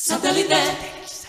Satellite.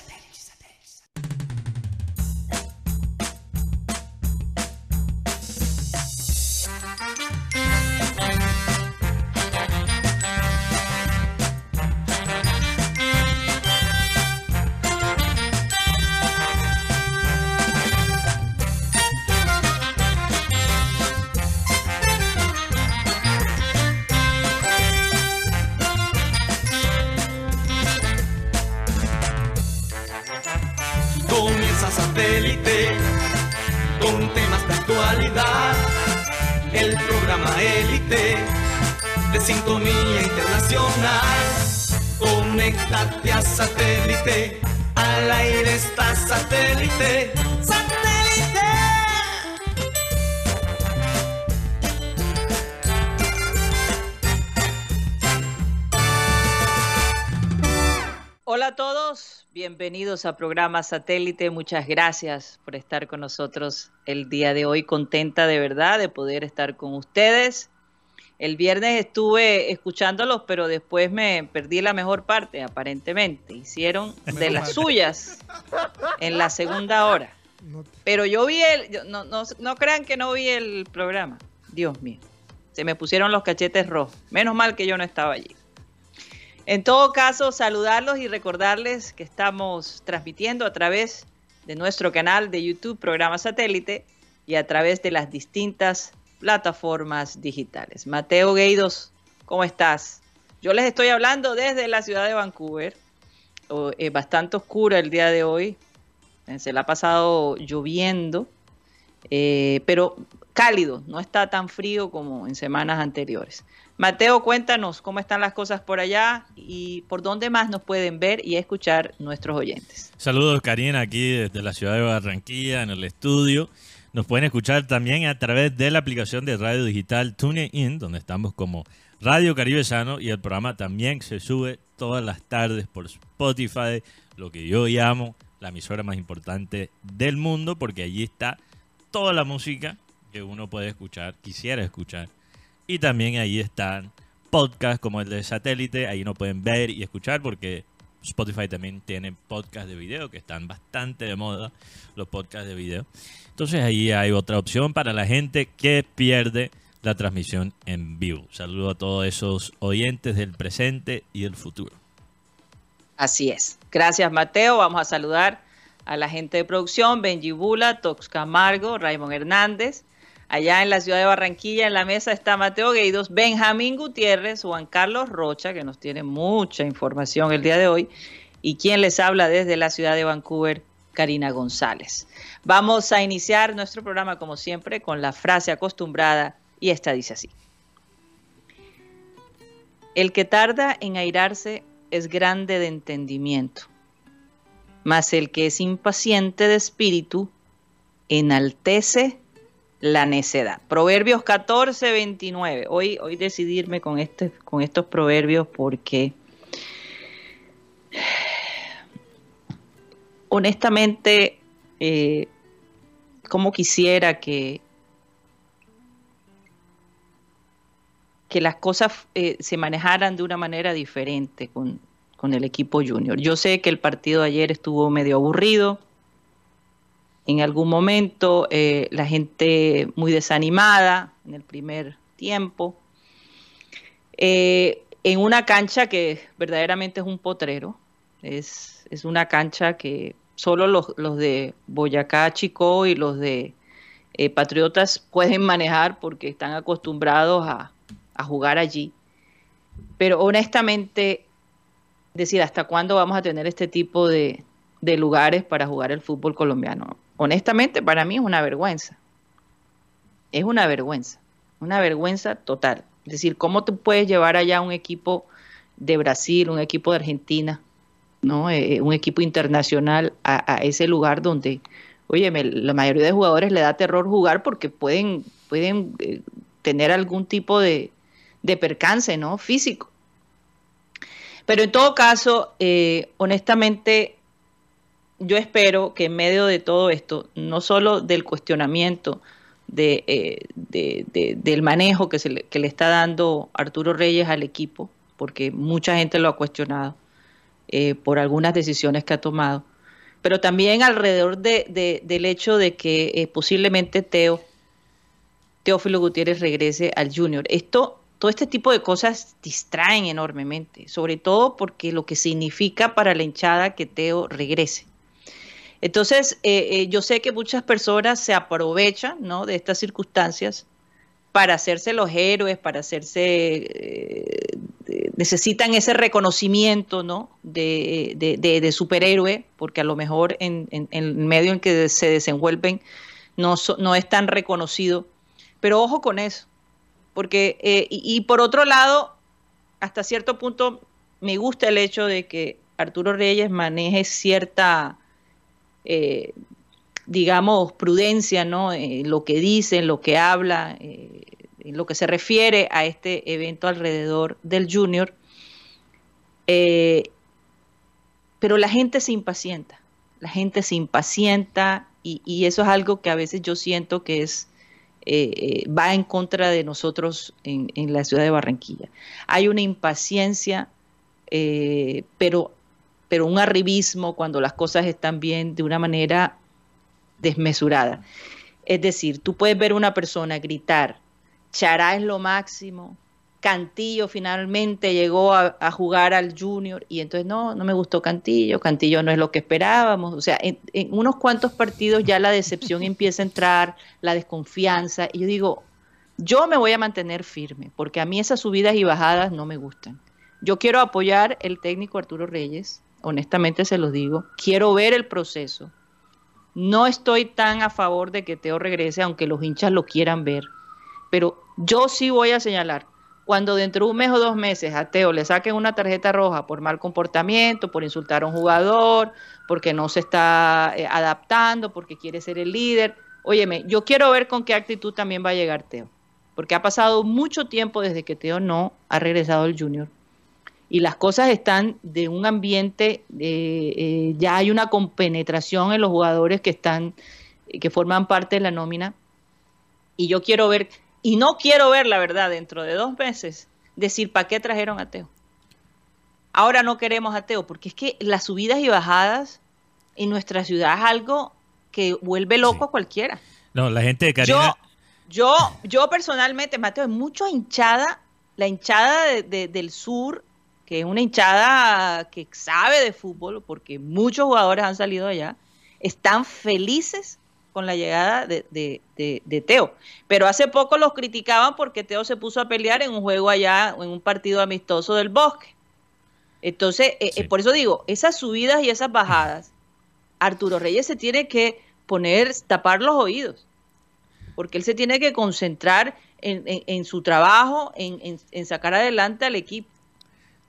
Bienvenidos a programa Satélite. Muchas gracias por estar con nosotros el día de hoy. Contenta de verdad de poder estar con ustedes. El viernes estuve escuchándolos, pero después me perdí la mejor parte, aparentemente. Hicieron de las suyas en la segunda hora. Pero yo vi el, no, no, no crean que no vi el programa. Dios mío, se me pusieron los cachetes rojos. Menos mal que yo no estaba allí. En todo caso, saludarlos y recordarles que estamos transmitiendo a través de nuestro canal de YouTube, programa satélite, y a través de las distintas plataformas digitales. Mateo Gueidos, ¿cómo estás? Yo les estoy hablando desde la ciudad de Vancouver. O- eh, bastante oscura el día de hoy. Eh, Se la ha pasado lloviendo, eh, pero cálido, no está tan frío como en semanas anteriores. Mateo, cuéntanos cómo están las cosas por allá y por dónde más nos pueden ver y escuchar nuestros oyentes. Saludos Karina aquí desde la ciudad de Barranquilla en el estudio. Nos pueden escuchar también a través de la aplicación de radio digital TuneIn, donde estamos como Radio Caribe Sano y el programa también se sube todas las tardes por Spotify, lo que yo llamo la emisora más importante del mundo, porque allí está toda la música que uno puede escuchar, quisiera escuchar. Y también ahí están podcasts como el de satélite, ahí no pueden ver y escuchar porque Spotify también tiene podcasts de video que están bastante de moda, los podcasts de video. Entonces ahí hay otra opción para la gente que pierde la transmisión en vivo. Saludo a todos esos oyentes del presente y del futuro. Así es. Gracias, Mateo. Vamos a saludar a la gente de producción, Benji Bula, Tox Camargo, Raymond Hernández. Allá en la ciudad de Barranquilla, en la mesa está Mateo Gueidos, Benjamín Gutiérrez, Juan Carlos Rocha, que nos tiene mucha información el día de hoy, y quien les habla desde la ciudad de Vancouver, Karina González. Vamos a iniciar nuestro programa, como siempre, con la frase acostumbrada, y esta dice así. El que tarda en airarse es grande de entendimiento, mas el que es impaciente de espíritu enaltece la necedad. Proverbios 14, 29. Hoy, hoy decidirme con, este, con estos proverbios porque honestamente, eh, como quisiera que, que las cosas eh, se manejaran de una manera diferente con, con el equipo junior. Yo sé que el partido de ayer estuvo medio aburrido. En algún momento eh, la gente muy desanimada en el primer tiempo. Eh, en una cancha que verdaderamente es un potrero. Es, es una cancha que solo los, los de Boyacá, Chico y los de eh, Patriotas pueden manejar porque están acostumbrados a, a jugar allí. Pero honestamente, decir hasta cuándo vamos a tener este tipo de, de lugares para jugar el fútbol colombiano. Honestamente, para mí es una vergüenza. Es una vergüenza. Una vergüenza total. Es decir, ¿cómo te puedes llevar allá un equipo de Brasil, un equipo de Argentina, ¿no? Eh, un equipo internacional a, ese lugar donde, oye, la mayoría de jugadores le da terror jugar porque pueden, pueden eh, tener algún tipo de, de percance, ¿no? Físico. Pero en todo caso, eh, honestamente, yo espero que en medio de todo esto, no solo del cuestionamiento eh, de, de, del manejo que, se le, que le está dando Arturo Reyes al equipo, porque mucha gente lo ha cuestionado, eh, por algunas decisiones que ha tomado, pero también alrededor de, del hecho de que eh, posiblemente Teo, Teófilo Gutiérrez regrese al Junior. Esto, todo este tipo de cosas distraen enormemente, sobre todo porque lo que significa para la hinchada que Teo regrese. Entonces, eh, yo sé que muchas personas se aprovechan ¿no? de estas circunstancias para hacerse los héroes, para hacerse, eh, necesitan ese reconocimiento ¿no? de, de, superhéroe, porque a lo mejor en, el medio en que se desenvuelven no, no es tan reconocido. Pero ojo con eso, porque, eh, y, por otro lado, hasta cierto punto me gusta el hecho de que Arturo Reyes maneje cierta, eh, digamos, prudencia, ¿no? En lo que dice, en lo que habla, eh, en lo que se refiere a este evento alrededor del Junior. Eh, pero la gente se impacienta, la gente se impacienta y, eso es algo que a veces yo siento que es eh, va en contra de nosotros en, la ciudad de Barranquilla. Hay una impaciencia, pero, pero un arribismo cuando las cosas están bien de una manera desmesurada. Es decir, tú puedes ver una persona gritar, Chará es lo máximo, Cantillo finalmente llegó a, jugar al junior y entonces no, no me gustó Cantillo, Cantillo no es lo que esperábamos, o sea, en, unos cuantos partidos ya la decepción empieza a entrar, la desconfianza, y yo digo, yo me voy a mantener firme, porque a mí esas subidas y bajadas no me gustan. Yo quiero apoyar el técnico Arturo Reyes, honestamente se los digo, quiero ver el proceso, no estoy tan a favor de que Teo regrese, aunque los hinchas lo quieran ver. Pero yo sí voy a señalar, cuando dentro de un mes o dos meses a Teo le saquen una tarjeta roja por mal comportamiento, por insultar a un jugador, porque no se está eh, adaptando, porque quiere ser el líder, óyeme, yo quiero ver con qué actitud también va a llegar Teo. Porque ha pasado mucho tiempo desde que Teo no ha regresado al junior y las cosas están de un ambiente, eh, eh, ya hay una compenetración en los jugadores que están, que forman parte de la nómina. Y yo quiero ver, y no quiero ver, la verdad, dentro de dos meses, decir, ¿para qué trajeron a Teo? Ahora no queremos a Teo, porque es que las subidas y bajadas en nuestra ciudad es algo que vuelve loco a cualquiera. No, la gente de Karina... Yo, yo, yo personalmente, Mateo, hay mucha hinchada, la hinchada del sur que es una hinchada que sabe de fútbol, porque muchos jugadores han salido allá, están felices con la llegada de, Teo. Pero hace poco los criticaban porque Teo se puso a pelear en un juego allá, en un partido amistoso del bosque. Entonces, eh, eh, por eso digo, esas subidas y esas bajadas, Arturo Reyes se tiene que poner, tapar los oídos, porque él se tiene que concentrar en, su trabajo, en sacar adelante al equipo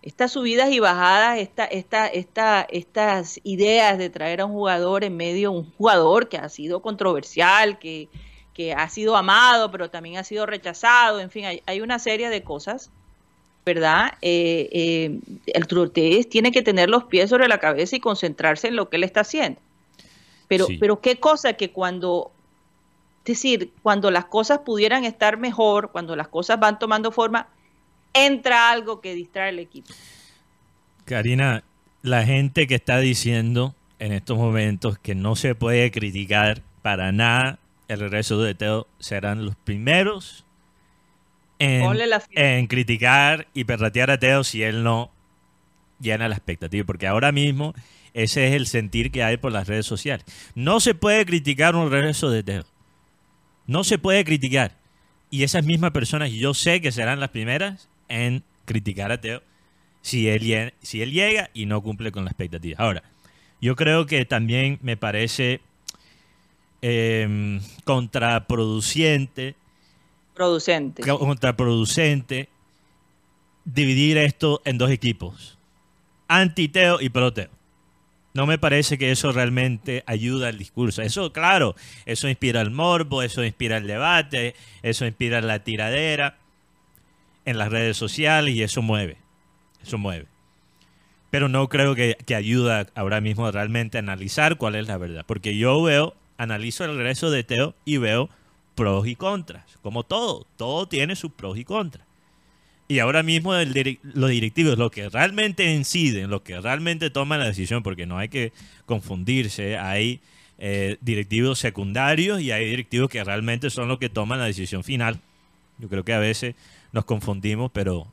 estas subidas y bajadas, esta, esta, esta, estas ideas de traer a un jugador en medio, un jugador que ha sido controversial, que, que ha sido amado, pero también ha sido rechazado, en fin, hay, hay una serie de cosas, ¿verdad? Eh, eh, el Trotez tiene que tener los pies sobre la cabeza y concentrarse en lo que él está haciendo. Pero, pero qué cosa que cuando, es decir, cuando las cosas pudieran estar mejor, cuando las cosas van tomando forma, entra algo que distrae al equipo. Karina, la gente que está diciendo en estos momentos que no se puede criticar para nada el regreso de Teo serán los primeros en, criticar y perratear a Teo si él no llena la expectativa. Porque ahora mismo ese es el sentir que hay por las redes sociales. No se puede criticar un regreso de Teo. No se puede criticar. Y esas mismas personas, yo sé que serán las primeras en criticar a Teo si él, si él llega y no cumple con la expectativa. Ahora, yo creo que también me parece em, contraproducente. Producente. Contraproducente dividir esto en dos equipos. Anti-Teo y pro-Teo. No me parece que eso realmente ayuda al discurso. Eso, claro, eso inspira el morbo, eso inspira el debate, eso inspira la tiradera en las redes sociales y eso mueve. Eso mueve. Pero no creo que, que ayuda ahora mismo realmente a analizar cuál es la verdad. Porque yo veo, analizo el regreso de Teo y veo pros y contras. Como todo, todo tiene sus pros y contras. Y ahora mismo el los directivos, los que realmente inciden, los que realmente toman la decisión, porque no hay que confundirse, hay eh, directivos secundarios y hay directivos que realmente son los que toman la decisión final. Yo creo que a veces nos confundimos, pero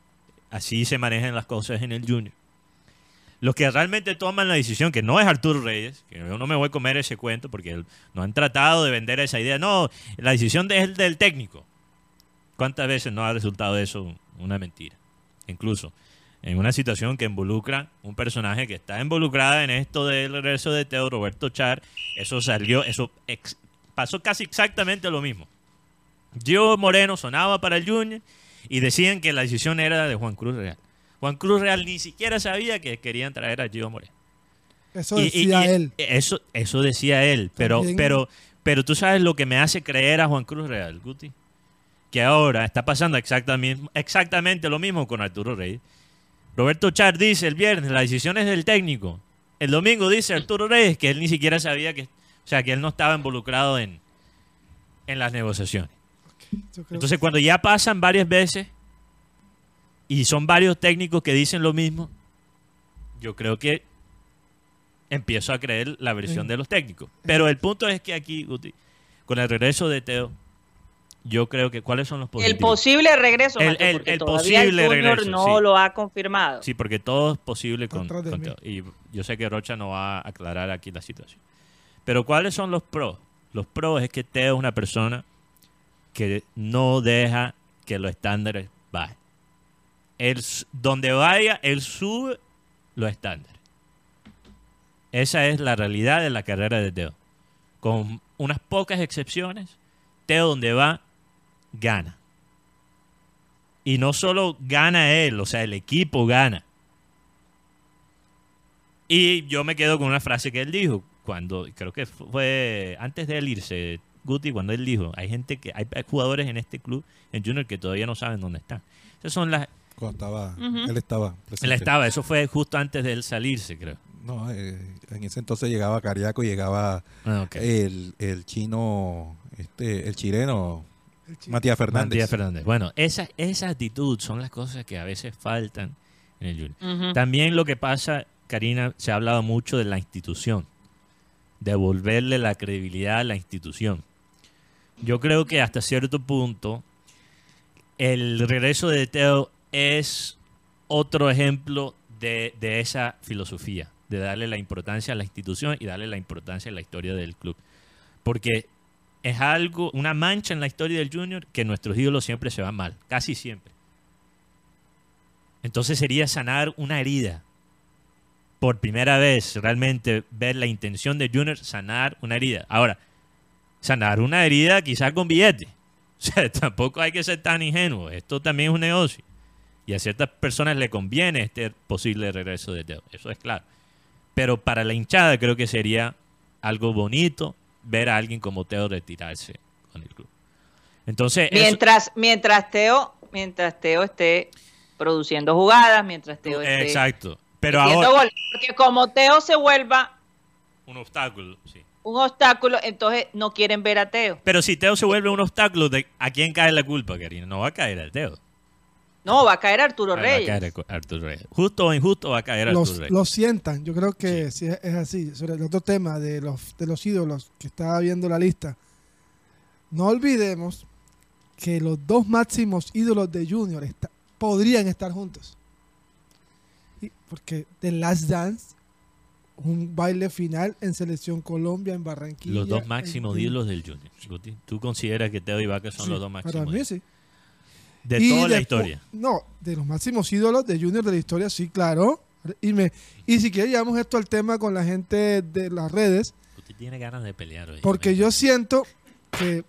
así se manejan las cosas en el Junior. Los que realmente toman la decisión, que no es Arturo Reyes, que yo no me voy a comer ese cuento porque no han tratado de vender esa idea. No, la decisión es del técnico. ¿Cuántas veces no ha resultado eso una mentira? Incluso en una situación que involucra un personaje que está involucrada en esto del regreso de Teo Roberto Char, eso salió, eso pasó casi exactamente lo mismo. Gio Moreno sonaba para el Junior y decían que la decisión era de Juan Cruz Real. Juan Cruz Real ni siquiera sabía que querían traer a Gio Moreno. Eso Y- y- decía y- él. Eso, eso decía él. Pero, También- pero, pero tú sabes lo que me hace creer a Juan Cruz Real, Guti. Que ahora está pasando exactamente, exactamente lo mismo con Arturo Reyes. Roberto Char dice el viernes, la decisión es del técnico. El domingo dice Arturo Reyes que él ni siquiera sabía que, o sea, que él no estaba involucrado en, en las negociaciones. Entonces, cuando ya pasan varias veces y son varios técnicos que dicen lo mismo, yo creo que empiezo a creer la versión de los técnicos. Pero el punto es que aquí, Guti, con el regreso de Teo, yo creo que ¿cuáles son los El positivos? posible regreso, El- Mateo, el- porque el todavía posible el Junior regreso, no sí. lo ha confirmado. Sí, porque todo es posible con, con. Teo. Y yo sé que Rocha no va a aclarar aquí la situación. Pero ¿cuáles son los pros? Los pros es que Teo es una persona que no deja que los estándares bajen. Él, donde vaya, él sube los estándares. Esa es la realidad de la carrera de Teo. Con unas pocas excepciones, Teo donde va, gana. Y no solo gana él, o sea, el equipo gana. Y yo me quedo con una frase que él dijo, cuando creo que fue antes de él irse, Guti, cuando él dijo, hay gente que, hay hay jugadores en este club, en Junior, que todavía no saben dónde están. Esas son las, Cuando estaba, él estaba él estaba, eso fue justo antes de él salirse, creo. No, eh, en ese entonces llegaba Cariaco, llegaba Ah, el, el chino, este, el chileno, el. Matías Fernández. Matías Fernández. Bueno, esa, esa actitud son las cosas que a veces faltan en el Junior. También lo que pasa, Karina, se ha hablado mucho de la institución, devolverle la credibilidad a la institución. Yo creo que hasta cierto punto el regreso de Teo es otro ejemplo de, de esa filosofía, de darle la importancia a la institución y darle la importancia a la historia del club. Porque es algo, una mancha en la historia del Junior que nuestros ídolos siempre se van mal, casi siempre. Entonces sería sanar una herida. Por primera vez, realmente ver la intención de Junior sanar una herida. Ahora, sanar una herida quizás con billete. O sea, tampoco hay que ser tan ingenuo. Esto también es un negocio. Y a ciertas personas le conviene este posible regreso de Teo. Eso es claro. Pero para la hinchada creo que sería algo bonito ver a alguien como Teo retirarse con el club. Entonces, eso- Mientras, mientras Teo, mientras Teo esté produciendo jugadas, mientras Teo esté exacto. Pero ahora, goles. Porque como Teo se vuelva un obstáculo, sí. Un obstáculo, entonces no quieren ver a Teo. Pero si Teo se vuelve un obstáculo, ¿de ¿a quién cae la culpa, Karina? No va a caer al Teo. No, va a caer Arturo Va a Reyes. caer Arturo Reyes. Justo o injusto va a caer Arturo los, Reyes. los sientan. Yo creo que sí. es, es así. Sobre el otro tema de los, de los ídolos que estaba viendo la lista, no olvidemos que los dos máximos ídolos de Junior está- podrían estar juntos. Y- porque The Last Dance, un baile final en Selección Colombia, en Barranquilla. Los dos máximos ídolos del Junior. Guti, ¿Tú consideras que Teo y Vaca son Sí, los dos Para máximos mí sí. de Y toda la historia? No, de los máximos ídolos de Junior de la historia, sí, claro. Y, me, y si quieres llevamos esto al tema con la gente de las redes, Usted tiene ganas de pelear hoy. porque yo siento que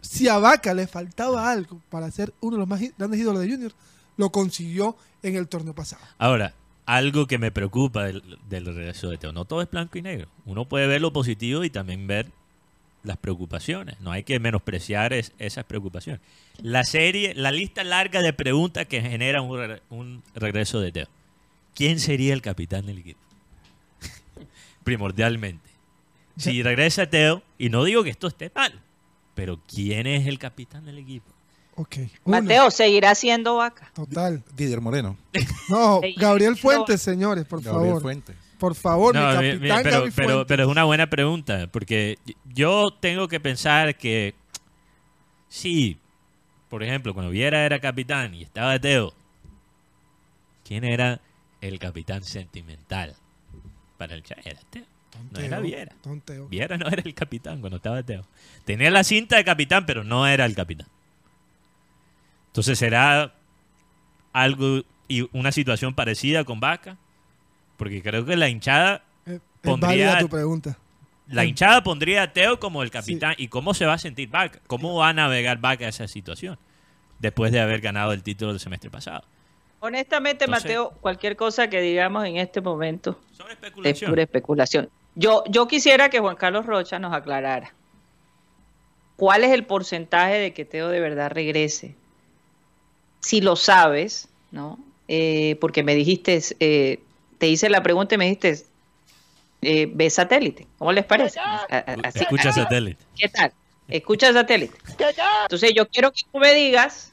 si a Vaca le faltaba algo para ser uno de los más grandes ídolos de Junior, lo consiguió en el torneo pasado. Ahora, algo que me preocupa del, regreso de Teo. No todo es blanco y negro. Uno puede ver lo positivo y también ver las preocupaciones. No hay que menospreciar es- esas preocupaciones. La serie, la lista larga de preguntas que genera un, un regreso de Teo. ¿Quién sería el capitán del equipo? Primordialmente. Si regresa Teo, y no digo que esto esté mal, pero ¿quién es el capitán del equipo? Ok. Uno. Mateo, ¿seguirá siendo vaca? Total. Didier Moreno. No, Gabriel. Fuentes, señores, por Gabriel favor. Fuentes. Por favor, No, mi mi- mi- capitán pero, Gaby pero, Fuentes. pero es una buena pregunta, porque yo tengo que pensar que si, por ejemplo, cuando Viera era capitán y estaba Teo, ¿quién era el capitán sentimental para el? Era Teo. No era Viera. Viera no era el capitán cuando estaba Teo. Tenía la cinta de capitán, pero no era el capitán. Entonces será algo y una situación parecida con Vaca, porque creo que la hinchada Eh, Es pondría- válida tu pregunta. la hinchada pondría a Teo como el capitán. ¿Y cómo se va a sentir Vaca? ¿Cómo va a navegar Vaca esa situación? Después de haber ganado el título del semestre pasado. Honestamente, Entonces- Mateo, cualquier cosa que digamos en este momento Son es pura especulación. Yo, yo quisiera que Juan Carlos Rocha nos aclarara cuál es el porcentaje de que Teo de verdad regrese. Si lo sabes, ¿no? Eh, porque me dijiste, eh, te hice la pregunta y me dijiste, eh, ve satélite. ¿Cómo les parece? Así- Escucha así- satélite. ¿Qué tal? Escucha satélite. Entonces yo quiero que tú me digas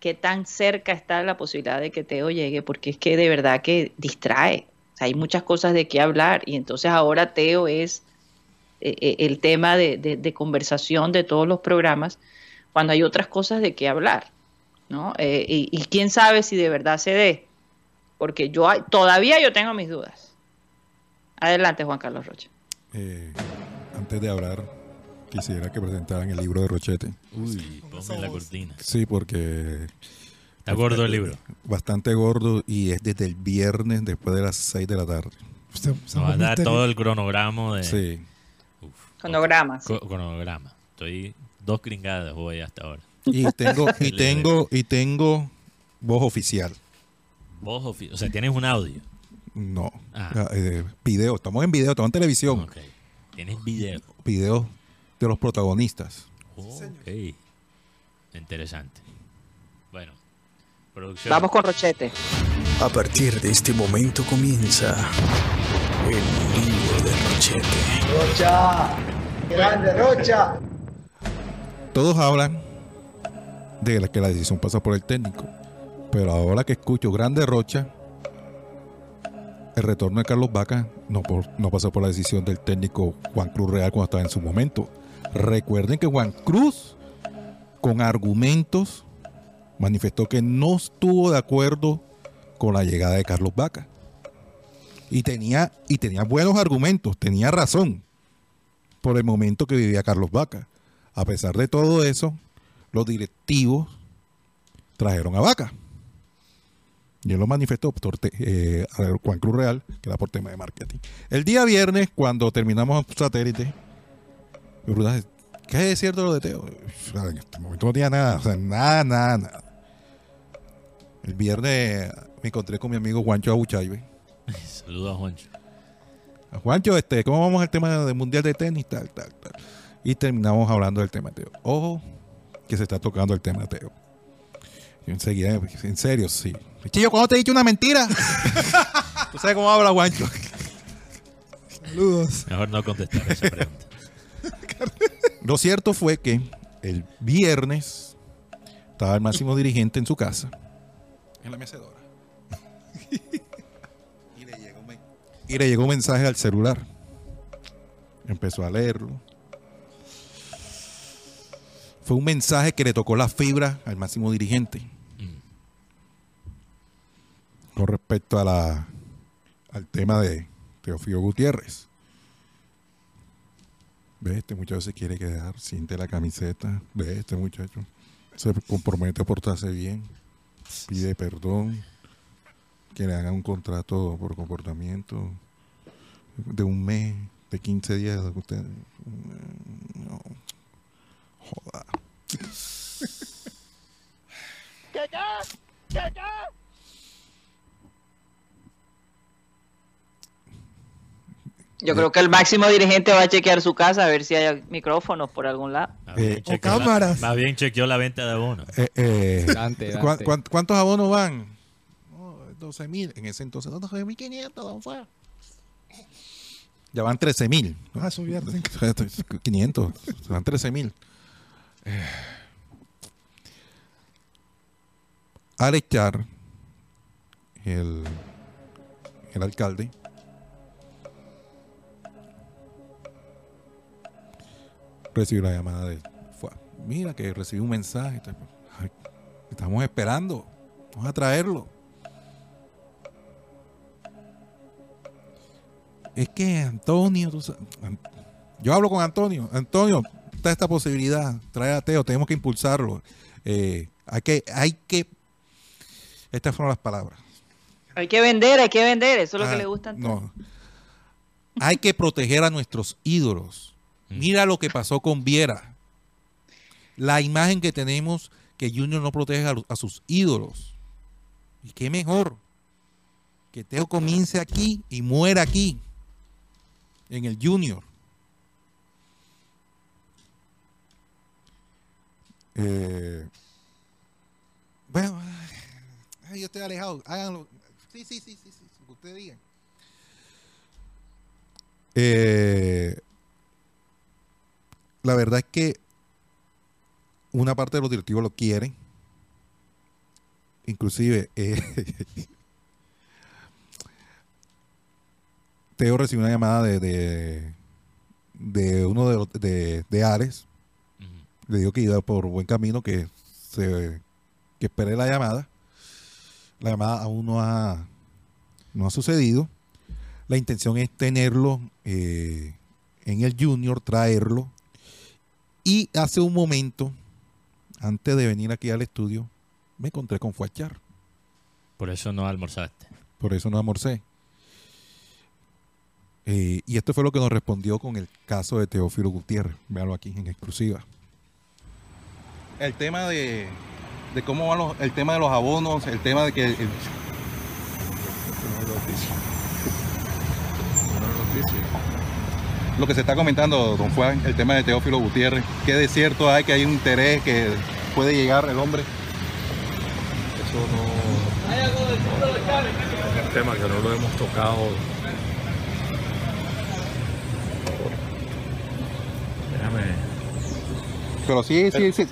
qué tan cerca está la posibilidad de que Teo llegue, porque es que de verdad que distrae. O sea, hay muchas cosas de qué hablar y entonces ahora Teo es eh, eh, el tema de, de- de conversación de todos los programas cuando hay otras cosas de qué hablar, ¿no? Eh, y, y quién sabe si de verdad se dé, porque yo hay- todavía yo tengo mis dudas. Adelante, Juan Carlos Rocha. Eh, antes de hablar, quisiera que presentaran el libro de Rochete. Uy, ponme la cortina. Sí, porque Está gordo el libro. bastante gordo y es desde el viernes después de las 6 de la tarde. Usted- Nos va a dar todo el cronograma de... Sí. Uf, Cronogramas. co- cronograma. Estoy dos gringadas voy hasta ahora. Y tengo, y tengo, y tengo voz oficial. Vos, ofi- o sea, tienes un audio. No. Ah. Eh, video. Estamos en video, estamos en televisión. Ok. Tienes video. Videos de los protagonistas. Ok. Interesante. Bueno. Producción. Vamos con Rochete. A partir de este momento comienza el libro de Rochete. Rocha, grande Rocha. Todos hablan de que la decisión pasa por el técnico. Pero ahora que escucho Grande Rocha, el retorno de Carlos Vaca no, no pasó por la decisión del técnico Juan Cruz Real cuando estaba en su momento. Recuerden que Juan Cruz, con argumentos, manifestó que no estuvo de acuerdo con la llegada de Carlos Vaca. Y tenía, y tenía buenos argumentos, tenía razón por el momento que vivía Carlos Vaca. A pesar de todo eso, los directivos trajeron a Vaca. Y él lo manifestó por eh, a Juan Cruz Real, que era por tema de marketing. El día viernes, cuando terminamos satélite, ¿qué es cierto lo de Teo? En este momento no tenía nada, o sea, nada, nada, nada. El viernes me encontré con mi amigo Juancho Abuchaybe. Saludos a Juancho. A Juancho, este, ¿cómo vamos al tema del mundial de tenis? Tal, tal, tal. Y terminamos hablando del tema de Teo. Ojo, que se está tocando el tema de Teo. Y enseguida, en serio, sí. Chillo, ¿cuándo te he dicho una mentira? ¿Tú sabes cómo habla Juancho? Saludos. Mejor no contestar esa pregunta. Lo cierto fue que el viernes estaba el máximo dirigente en su casa, en la mecedora. y, le llegó un, y le llegó un mensaje al celular. Empezó a leerlo. Fue un mensaje que le tocó la fibra al máximo dirigente. Con respecto a la, al tema de Teofilo Gutiérrez. Ve, este muchacho se quiere quedar, siente la camiseta. Ve, este muchacho se compromete a portarse bien, pide perdón, que le hagan un contrato por comportamiento de un mes, de 15 días. Usted, no, Yo creo que el máximo dirigente va a chequear su casa a ver si hay micrófonos por algún lado. Más bien, Eh, chequeó o la- cámaras. más bien chequeó la venta de abonos. Eh, eh, Dante, ¿cuán- Dante. cuán- ¿Cuántos abonos van? 12 mil. En ese entonces, 12.500, ¿dónde fue? Ya van 13 mil. Ah, subieron. 500, van 13 mil. Al echar el, el alcalde, recibió la llamada de fue, mira que recibí un mensaje ay, estamos esperando vamos a traerlo es que Antonio tú sa- An- yo hablo con Antonio Antonio está esta posibilidad trae a Teo tenemos que impulsarlo Eh, hay que hay que estas fueron las palabras Hay que vender, hay que vender. Eso es lo Ah, que le gusta a Antonio. no. Hay que proteger a nuestros ídolos. Mira lo que pasó con Viera. La imagen que tenemos que Junior no protege a, sus ídolos. Y qué mejor que Teo comience aquí y muera aquí, en el Junior. Eh, bueno, yo estoy alejado. Háganlo. Sí, sí, sí, sí, sí, lo que ustedes digan. Eh, la verdad es que una parte de los directivos lo quieren. Inclusive, eh, Teo recibió una llamada de, de, de uno de, los- de, de Ares. Le dijo que iba por buen camino, que, se, que espere la llamada. La llamada aún no ha, no ha sucedido. La intención es tenerlo eh, en el Junior, traerlo. Y hace un momento, antes de venir aquí al estudio, me encontré con Fuachar. Por eso no almorzaste. Por eso no almorcé. Eh, y esto fue lo que nos respondió con el caso de Teófilo Gutiérrez. Véalo aquí en exclusiva. El tema de, de cómo van los, el tema de los abonos, el tema de que el- lo que se está comentando, don Juan, el tema de Teófilo Gutiérrez, que de cierto hay que hay un interés que puede llegar el hombre. Eso no. Es un tema que no lo hemos tocado. Déjame. Pero sí, sí, sí,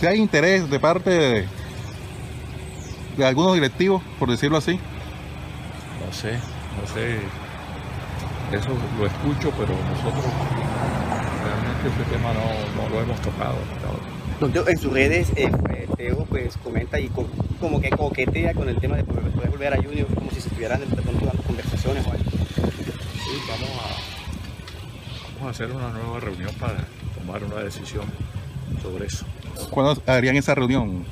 sí hay interés de parte de, de algunos directivos, por decirlo así. No sé, no sé. Eso lo escucho, pero nosotros realmente ese tema no, no lo hemos tocado. Teo, en sus redes, eh, eh, Teo pues comenta y co- como que coquetea con el tema de poder volver a Junior, como si se estuvieran dando conversaciones o algo. Sí, vamos a, vamos a hacer una nueva reunión para tomar una decisión sobre eso. ¿Cuándo harían esa reunión?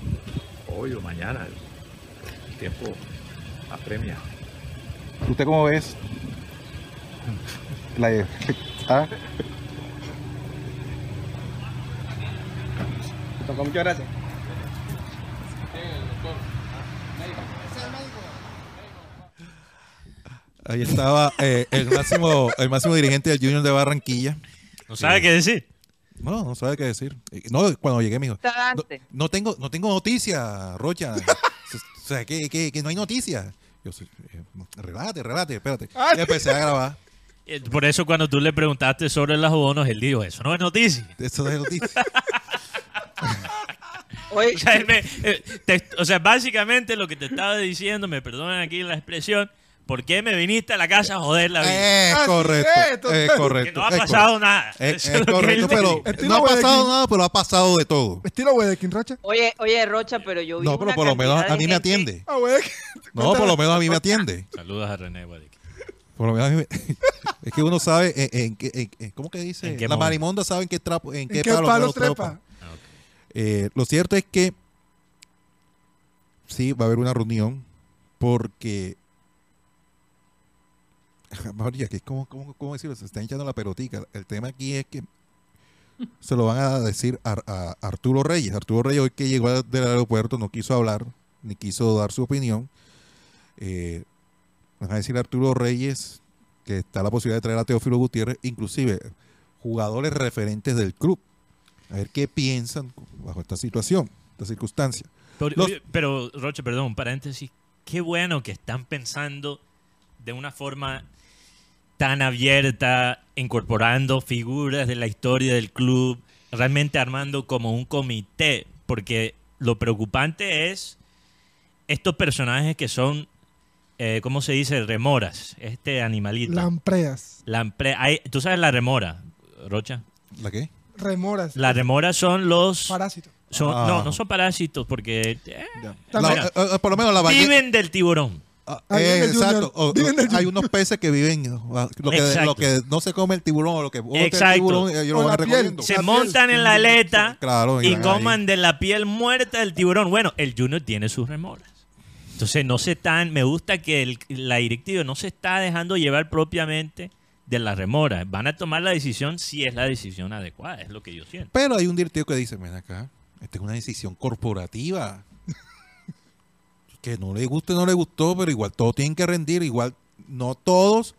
Hoy o mañana, el tiempo apremia. ¿Usted cómo ves? La, ah, Entonces, muchas gracias. ahí estaba eh, el, máximo, el máximo dirigente del Junior de Barranquilla. ¿No sabe qué decir? No, no sabe qué decir. No, cuando llegué me dijo, Está no, no tengo, no tengo noticia, Rocha. o sea, que, que, que no hay noticia. Yo, eh, relájate, relájate, espérate. Y empecé a grabar. Eh, Por eso cuando tú le preguntaste sobre los abonos, él dijo, eso no es noticia. Eso no es noticia. Oye, O sea, él me- eh, te- o sea, básicamente lo que te estaba diciendo, me perdonan aquí la expresión, ¿por qué me viniste a la casa a joder la vida? Es Ah, correcto. Es correcto. que no ha es pasado nada. Es, correcto, pero no ha pasado nada, pero ha pasado de todo. Estilo Wedekin, Rocha. oye, oye, Rocha, pero yo vi No, pero una por lo menos a mí me atiende. Ah, Wedekin. No, por lo menos a mí me atiende. Saludos a René Guadique. Por lo menos a mí me- es que uno sabe en, en qué- en- en- ¿cómo que dice? ¿En qué la modo? marimonda sabe en qué trapo, en qué, ¿En qué palo, palo trepa. trepa? Ah. Eh, lo cierto es que sí va a haber una reunión porque María, que ¿cómo, cómo, cómo decirlo? Se está hinchando la pelotica. El tema aquí es que se lo van a decir a, a Arturo Reyes. Arturo Reyes hoy que llegó del aeropuerto no quiso hablar ni quiso dar su opinión. Eh, van a decir Arturo Reyes que está la posibilidad de traer a Teófilo Gutiérrez, inclusive jugadores referentes del club. A ver qué piensan bajo esta situación, esta circunstancia. Pero, Los- pero, Roche, perdón, un paréntesis. Qué bueno que están pensando de una forma tan abierta, incorporando figuras de la historia del club realmente armando como un comité, porque lo preocupante es estos personajes que son, eh, ¿cómo se dice? Remoras, este animalito. Lampreas. Lampre- hay- ¿Tú sabes la remora, Rocha? ¿La qué? Remoras. Las remoras son los... Parásitos. son- Ah. No, no son parásitos porque eh, La- Mira, eh, eh, por lo menos la ballena. viven del tiburón. Ah, eh, exacto. O- hay unos peces que viven lo que, Exacto. lo que no se come el tiburón o lo que bota el Exacto. tiburón ellos lo van piel. Se La piel. montan en la aleta Claro, y van coman ahí. de la piel muerta del tiburón. Bueno, el Junior tiene sus remoras. Entonces no se están, me gusta que el- la directiva no se está dejando llevar propiamente de las remoras. Van a tomar la decisión si es la decisión adecuada, es lo que yo siento. Pero hay un directivo que dice, ven acá, esta es una decisión corporativa. que no le guste, no le gustó, pero igual todos tienen que rendir. Igual no todos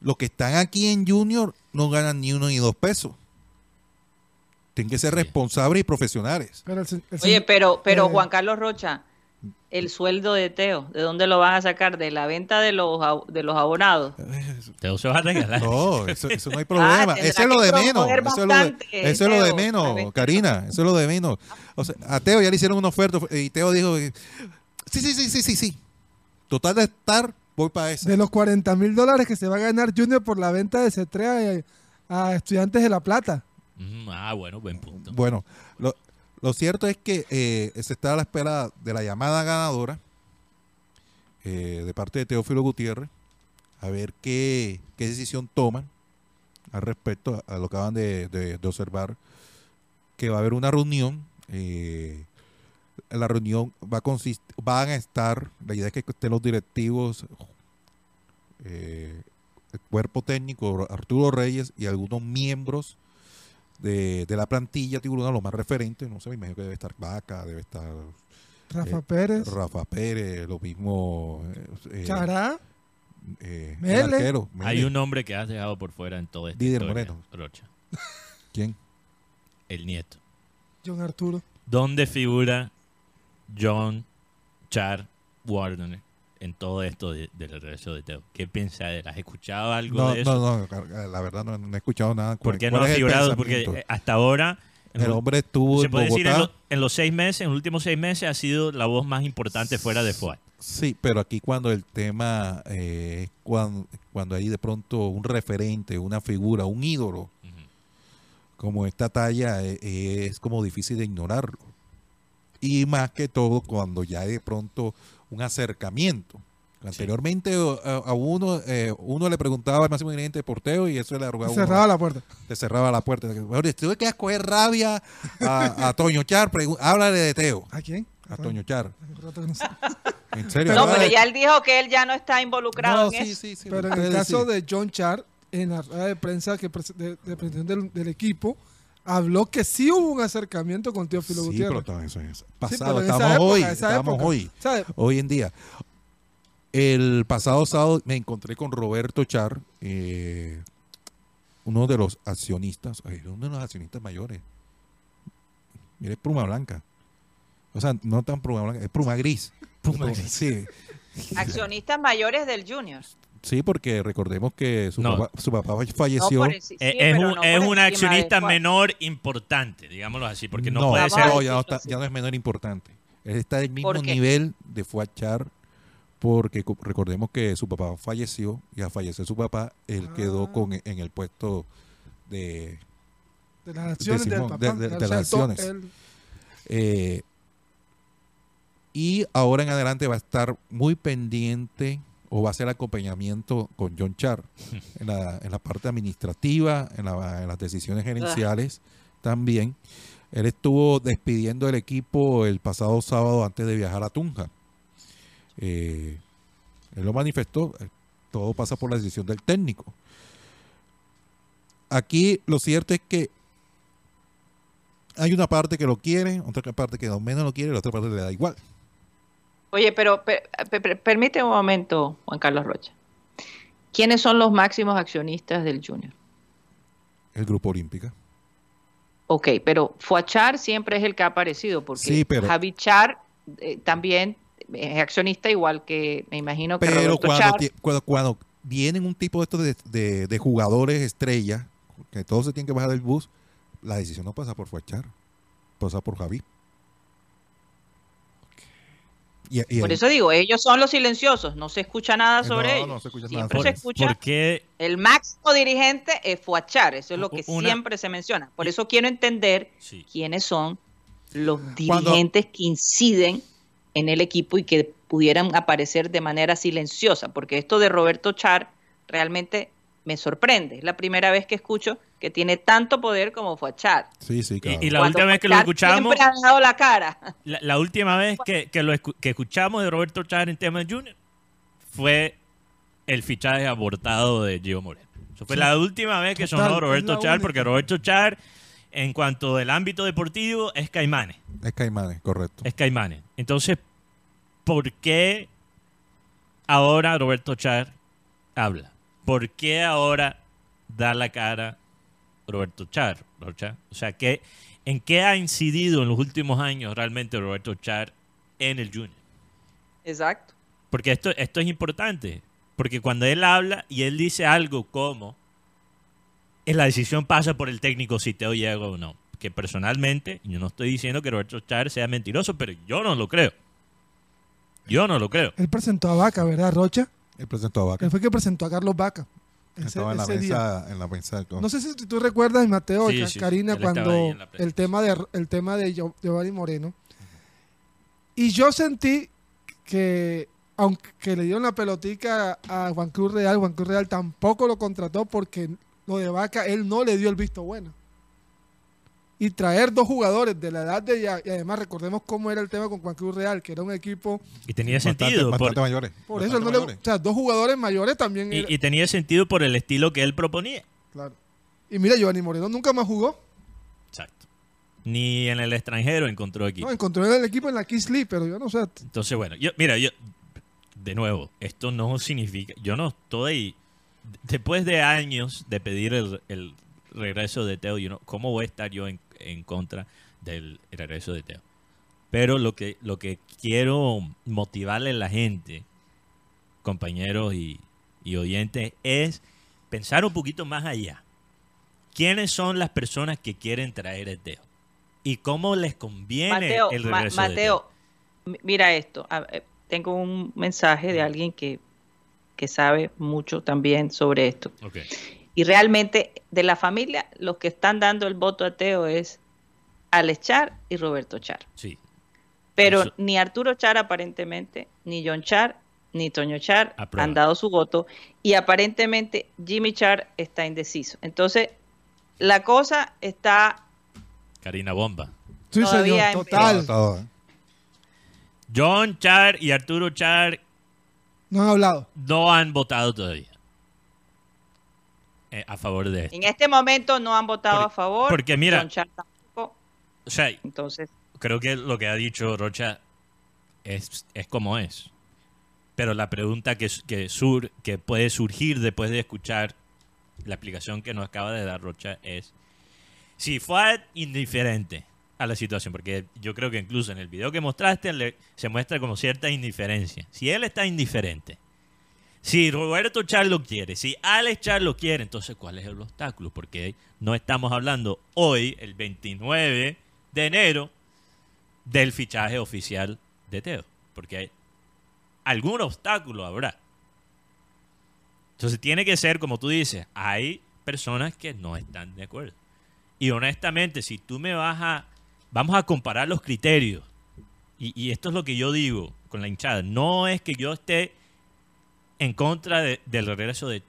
los que están aquí en Junior no ganan ni uno ni dos pesos. Tienen que ser responsables y profesionales. Pero el se- el Oye, pero, pero eh, Juan Carlos Rocha, el sueldo de Teo, ¿de dónde lo van a sacar? ¿De la venta de los, de los abonados? Teo se va a regalar. No, eso, eso no hay problema. tendrá eso es lo de menos. Eso es lo de, bastante, eso es lo de Teo, menos. Karina. Eso es lo de menos. O sea, a Teo ya le hicieron una oferta y Teo dijo, eh, sí, sí, sí, sí, sí, sí. Total de estar, voy para eso. de los 40 mil dólares que se va a ganar Junior por la venta de C3 a, a estudiantes de La Plata. Mm, ah, bueno, buen punto. Bueno, lo, cierto es que eh, se está a la espera de la llamada ganadora eh, de parte de Teófilo Gutiérrez, a ver qué, qué decisión toman al respecto a, lo que acaban de, observar, que va a haber una reunión. eh, la reunión va a consist- van a estar, la idea es que estén los directivos, el cuerpo técnico, Arturo Reyes y algunos miembros de, de la plantilla tiburona, lo más referente, no sé, me imagino que debe estar Vaca, debe estar Rafa eh, Pérez, Rafa Pérez, lo mismo eh, Chará, eh, el Mele. Hay un nombre que has dejado por fuera en todo esto. Didier Moreno. Rocha, ¿Quién? el nieto. John Arturo. ¿Dónde figura John Char Warner en todo esto de- del regreso de Teo? ¿Qué él? ¿Has escuchado algo No, de eso? no, no, la verdad no, no he escuchado nada. ¿Por ¿Cuál- qué no ha es el figurado? Porque eh, hasta ahora, el hombre estuvo se en puede decir en, Bogotá. lo- en los seis meses, en los últimos seis meses, ha sido la voz más importante fuera de Fuad. Sí, pero aquí cuando el tema eh, es cuando, cuando hay de pronto un referente, una figura, un ídolo, como esta talla, eh, eh, es como difícil de ignorarlo. Y más que todo cuando ya de pronto un acercamiento. Anteriormente a, a uno eh, uno le preguntaba al máximo dirigente de porteo y eso le arrugaba Cerraba la puerta. le cerraba la puerta. Bueno, tuve que escoger rabia a, a Toño Char, háblale de Teo. ¿A quién? A Toño Char. En serio. No, pero ya él dijo que él ya no está involucrado No, en sí, eso. sí, sí, Pero en el caso de John Char, en la rueda de prensa que de, de del equipo, habló que sí hubo un acercamiento con Teófilo Sí, Gutiérrez. pero eso es Sí, pasado. pero en esa estamos época, hoy. Estamos época, hoy. ¿sabe? Hoy en día. El pasado sábado me encontré con Roberto Char, eh, uno de los accionistas, ay, uno de los accionistas mayores. Mire, es Pluma Blanca. O sea, no tan Pluma Blanca, es Pluma Gris. Pluma Gris. Sí, Accionistas mayores del Junior. Sí, porque recordemos que su, No. papá, su papá No falleció. sí, Eh, es pero un, no es un accionista menor importante, digámoslo así, porque no, no, puede ser... no, ya, no está- ya no es menor importante. Él está del mismo nivel de Fuachar porque co- recordemos que su papá falleció y al fallecer su papá, él Ah. quedó con en el puesto de... De las acciones Simón, papá. de- de- O de sea, las acciones. eh, y ahora en adelante va a estar muy pendiente o va a hacer acompañamiento con John Char en la, en la parte administrativa, en, la- en las decisiones gerenciales también. Él estuvo despidiendo el equipo el pasado sábado antes de viajar a Tunja. Eh, él lo manifestó, eh, todo pasa por la decisión del técnico. Aquí lo cierto es que hay una parte que lo quiere, otra parte que no menos lo quiere, la otra parte le da igual. Oye, pero per- per- per- permite un momento, Juan Carlos Rocha. ¿Quiénes son los máximos accionistas del Junior? El grupo olímpica. Ok, pero Fuachar siempre es el que ha aparecido, porque Sí, pero- Javi Char eh, también es accionista, igual que me imagino que Pero Roberto cuando, Char. ti- cuando, cuando vienen un tipo de estos de, de- de jugadores estrellas, que todos se tienen que bajar del bus, la decisión no pasa por Fuachar, pasa por Javi. Y- y Por el- eso digo, ellos son los silenciosos, no se escucha nada Eh, sobre no, ellos. no se escucha nada siempre se escucha ¿Por qué el máximo dirigente es Fuachar, eso es lo que Una- siempre se menciona. Por eso quiero entender Sí. quiénes son los Cuando- dirigentes que inciden en el equipo y que pudieran aparecer de manera silenciosa, porque esto de Roberto Char realmente me sorprende. Es la primera vez que escucho que tiene tanto poder como Fuachar. Sí, sí, claro. Y, y la Cuando última vez que lo escuchamos, Siempre ha dado la cara. la, la última vez que, que lo escu- que escuchamos de Roberto Char en tema de Junior fue el fichaje abortado de Gio Moreno. Eso fue Sí. la última vez que Total, sonó Roberto Char, única. porque Roberto Char, en cuanto del ámbito deportivo, es Caimanes. Es Caimanes, correcto. Es Caimanes. Entonces, ¿por qué ahora Roberto Char habla? ¿Por qué ahora da la cara Roberto Char? Rocha? O sea, ¿qué, ¿en qué ha incidido en los últimos años realmente Roberto Char en el Junior? Exacto. Porque esto, esto es importante. Porque cuando él habla y él dice algo como "Eh, la decisión pasa por el técnico si Teo llega o no. Que personalmente, yo no estoy diciendo que Roberto Char sea mentiroso, pero yo no lo creo. Yo no lo creo. Él presentó a Vaca, ¿verdad, Rocha? Él presentó a Vaca. Él fue que presentó a Carlos Vaca. Estaba en la, mesa, en la mesa. No sé si tú recuerdas, Mateo, Sí, y Ca- sí, sí. Karina, cuando el tema de el tema de Gio- Giovanni Moreno. Y yo sentí que, aunque le dieron la pelotica a Juan Cruz Real, Juan Cruz Real tampoco lo contrató porque lo de Vaca él no le dio el visto bueno. Y traer dos jugadores de la edad de ella, y además recordemos cómo era el tema con Juan Cruz Real, que era un equipo, Y tenía Bastante- sentido. por- bastante mayores. por eso bastante él no le, o sea, dos jugadores mayores también. era- y, y tenía sentido por el estilo que él proponía. claro. Y mira, Giovanni Moreno nunca más jugó. Exacto. Ni en el extranjero encontró equipo. No, encontró el equipo en la Kiss League, pero yo no sé. Entonces, bueno, yo, mira, yo, de nuevo, esto no significa, yo no estoy, después de años de pedir el, el regreso de Teo, you know, ¿cómo voy a estar yo en, en contra del regreso de Teo? Pero lo que, lo que quiero motivarle a la gente, compañeros y, y oyentes, es pensar un poquito más allá. ¿Quiénes son las personas que quieren traer a Teo? ¿Y cómo les conviene Mateo, el Ma- regreso de Teo? Mateo, mi- mira esto. eh, tengo un mensaje de alguien que, que sabe mucho también sobre esto. Y realmente de la familia, los que están dando el voto a Teo es Alex Char y Roberto Char. Sí. Pero Eso- ni Arturo Char aparentemente, ni John Char, ni Toño Char Aprueba. han dado su voto. Y aparentemente Jimmy Char está indeciso. Entonces, la cosa está Karina Bomba. Sí, Todavía señor, en- total. Todo, ¿eh? John Char y Arturo Char No han hablado. no han votado todavía eh, a favor de esto. En este momento no han votado Por- a favor. porque mira- tampoco. O sea, Entonces, creo que lo que ha dicho Rocha es, es como es. Pero la pregunta que, que, sur, que puede surgir después de escuchar la explicación que nos acaba de dar Rocha es si fue indiferente a la situación, porque yo creo que incluso en el video que mostraste le- se muestra como cierta indiferencia. Si él está indiferente, si Roberto Char lo quiere, si Alex Char lo quiere, entonces ¿cuál es el obstáculo? Porque no estamos hablando hoy, el 29 de enero, del fichaje oficial de Teo, porque hay algún obstáculo habrá. Entonces tiene que ser, como tú dices, hay personas que no están de acuerdo. Y honestamente, si tú me vas a... Vamos a comparar los criterios. Y, y esto es lo que yo digo con la hinchada. No es que yo esté en contra de- del regreso de,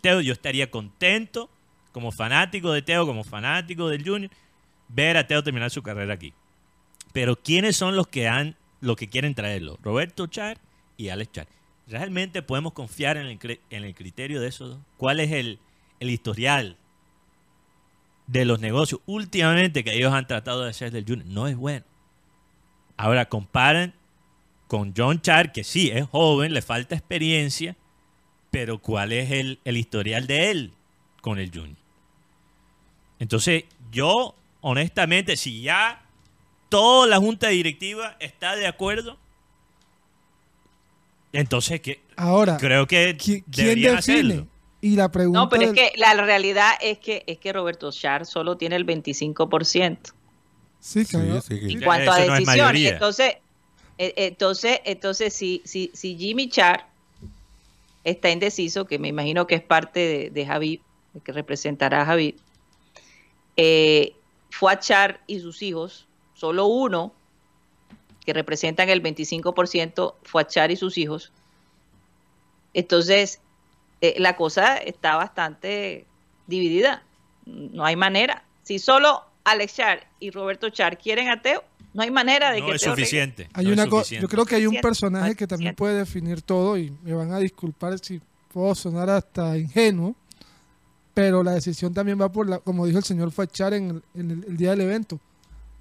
Teo. Yo estaría contento como fanático de Teo, como fanático del Junior, ver a Teo terminar su carrera aquí. Pero ¿quiénes son los que han, los que quieren traerlo? Roberto Char y Alex Char. ¿Realmente podemos confiar en el, criterio de esos dos? ¿Cuál es el historial de los negocios últimamente que ellos han tratado de hacer del Junior? No es bueno. Ahora comparen con John Char, que sí, es joven, le falta experiencia, pero ¿cuál es el, el historial de él con el Junior? Entonces, yo, honestamente, si ya toda la junta directiva está de acuerdo, entonces que Ahora, creo que ¿qui- ¿quién define? hacerlo. Y la pregunta. No, pero es que la realidad es que es que Roberto Char solo tiene el 25%. Sí, Sí, claro. sí, En cuanto a no decisiones. entonces, entonces, entonces si, si, si Jimmy Char está indeciso, que me imagino que es parte de, Javi, que representará a Javi, eh, fue a Char y sus hijos, solo uno, que representan el 25%, fue a Char y sus hijos. Entonces, eh, la cosa está bastante dividida. No hay manera. Si solo Alex Char y Roberto Char quieren a Teo, no hay manera de No que es suficiente. Hay no es una suficiente. yo creo que hay un personaje que también puede definir todo y me van a disculpar si puedo sonar hasta ingenuo, pero la decisión también va por la, como dijo el señor Fachar en, el, en el- el día del evento,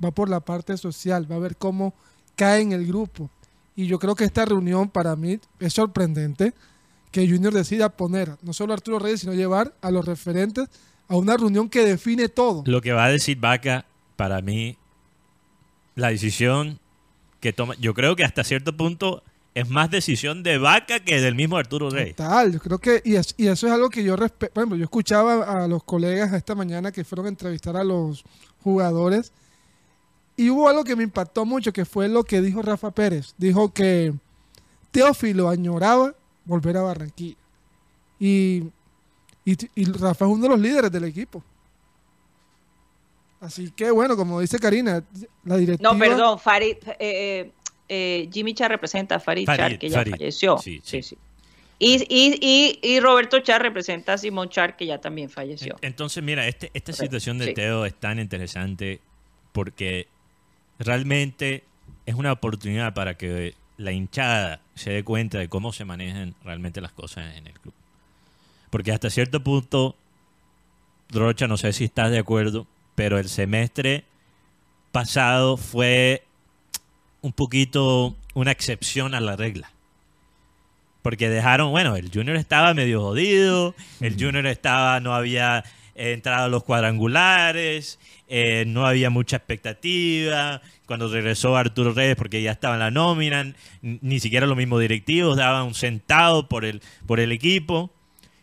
va por la parte social, va a ver cómo cae en el grupo. Y yo creo que esta reunión para mí es sorprendente que Junior decida poner no solo a Arturo Reyes, sino llevar a los referentes a una reunión que define todo. Lo que va a decir Vaca, para mí, la decisión que toma, yo creo que hasta cierto punto es más decisión de Vaca que del mismo Arturo Rey. Total, yo creo que, y, es- y eso es algo que yo respeto. Por yo escuchaba a los colegas esta mañana que fueron a entrevistar a los jugadores y hubo algo que me impactó mucho, que fue lo que dijo Rafa Pérez. Dijo que Teófilo añoraba volver a Barranquilla. Y, y Rafa es uno de los líderes del equipo. Así que bueno, como dice Karina, la directiva... No, perdón, Farid, eh, eh, eh, Jimmy Char representa a Farid, Farid, Char, que ya Farid. falleció. Sí, Sí, sí. sí. Y, y, y, y Roberto Char representa a Simón Char, que ya también falleció. Entonces, mira, este, esta Correcto, situación de sí. Teo es tan interesante porque realmente es una oportunidad para que la hinchada se dé cuenta de cómo se manejan realmente las cosas en el club. Porque hasta cierto punto, Rocha, no sé si estás de acuerdo, pero el semestre pasado fue un poquito una excepción a la regla. Porque dejaron, bueno, el Junior estaba medio jodido, el Junior estaba, no había entrado a los cuadrangulares, eh, no había mucha expectativa. Cuando regresó Arturo Reyes, porque ya estaba en la nómina, ni siquiera los mismos directivos daban un centavo por el, por el equipo.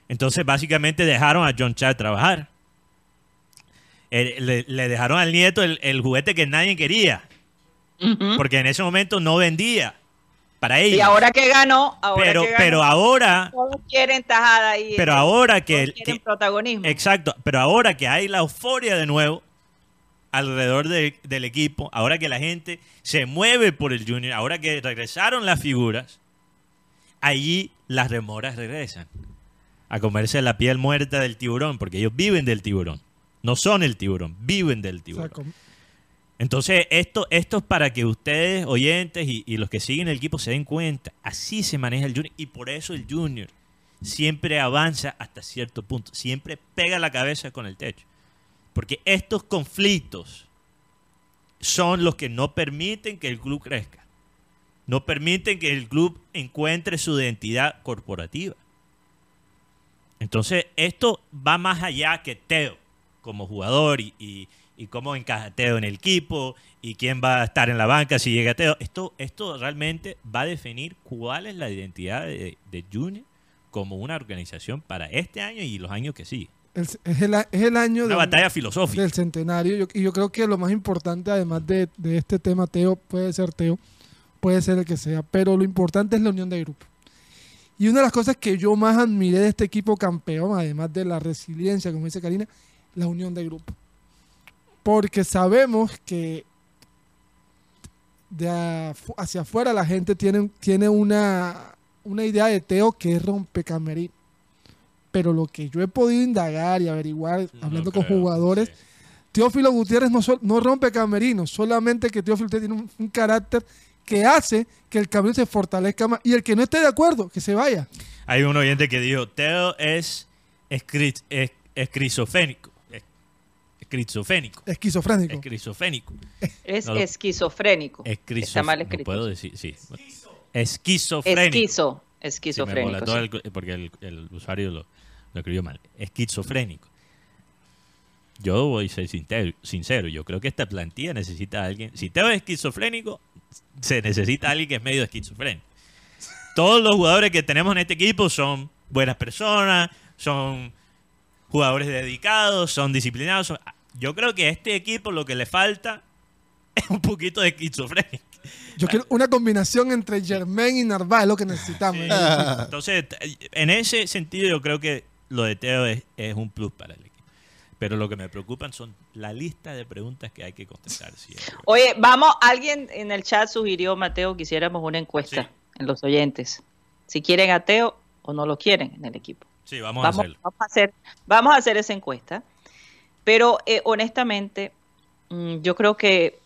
Entonces, básicamente dejaron a John Chad trabajar. Le, le dejaron al nieto el, el juguete que nadie quería, porque en ese momento no vendía para ellos. Y ahora que ganó, ahora pero, que ganó, pero ahora, todos quieren tajada ahí. pero eh, ahora que, todos el- quieren que- protagonismo. exacto, pero ahora que hay la euforia de nuevo alrededor del equipo, ahora que la gente se mueve por el Junior, ahora que regresaron las figuras, allí las remoras regresan a comerse la piel muerta del tiburón, porque ellos viven del tiburón, no son el tiburón, viven del tiburón. Entonces, esto, esto es para que ustedes, oyentes y, y los que siguen el equipo, se den cuenta. Así se maneja el Junior. Y por eso el Junior siempre avanza hasta cierto punto. Siempre pega la cabeza con el techo. Porque estos conflictos son los que no permiten que el club crezca. No permiten que el club encuentre su identidad corporativa. Entonces, esto va más allá que Teo como jugador y, y, y cómo encaja Teo en el equipo y quién va a estar en la banca si llega Teo. Esto, esto realmente va a definir cuál es la identidad de, de Junior como una organización para este año y los años que siguen. es, el, es el año Una de- batalla filosófica. del centenario. Yo- y yo creo que lo más importante, además de, de este tema, Teo, puede ser Teo, puede ser el que sea, pero lo importante es la unión de grupo. Y una de las cosas que yo más admiré de este equipo campeón, además de la resiliencia, como dice Karina, la unión de grupo. Porque sabemos que de afu- hacia afuera la gente tiene, tiene una, una idea de Teo que es rompecamerino. Pero lo que yo he podido indagar y averiguar hablando con jugadores, sí. Teófilo Gutiérrez no, no rompe camerinos, solamente que Teófilo tiene un, un carácter que hace que el camerino se fortalezca más. Y el que no esté de acuerdo, que se vaya. Hay un oyente que dijo, Teo es. Es- Esquizofrénico. Esquizofrénico. Esquizofrénico. Es No esquizofrénico. Esquizof- Está mal no escrito. puedo decir, sí. Esquizofrénico. Esquizo. Sí, me Esquizofrénico. molató sí. el- porque el, el usuario lo, lo escribió mal. Esquizofrénico. Yo voy a ser sincero, sincero. Yo creo que esta plantilla necesita a alguien. Si Teo es esquizofrénico, se necesita a alguien que es medio esquizofrénico. Todos los jugadores que tenemos en este equipo son buenas personas, son jugadores dedicados, son disciplinados. son- Yo creo que a este equipo lo que le falta es un poquito de esquizofrenia. Yo quiero una combinación entre Germain y Narváez, es lo que necesitamos. Entonces, en ese sentido, yo creo que lo de Teo es, es un plus para el equipo. Pero lo que me preocupan son la lista de preguntas que hay que contestar. Oye, vamos, alguien en el chat sugirió, Mateo, que hiciéramos una encuesta Sí. en los oyentes. Si quieren a Teo o no lo quieren en el equipo. Sí, vamos, a Vamos, hacerlo. vamos a hacer, vamos a hacer esa encuesta. Pero eh, honestamente, mm, yo creo que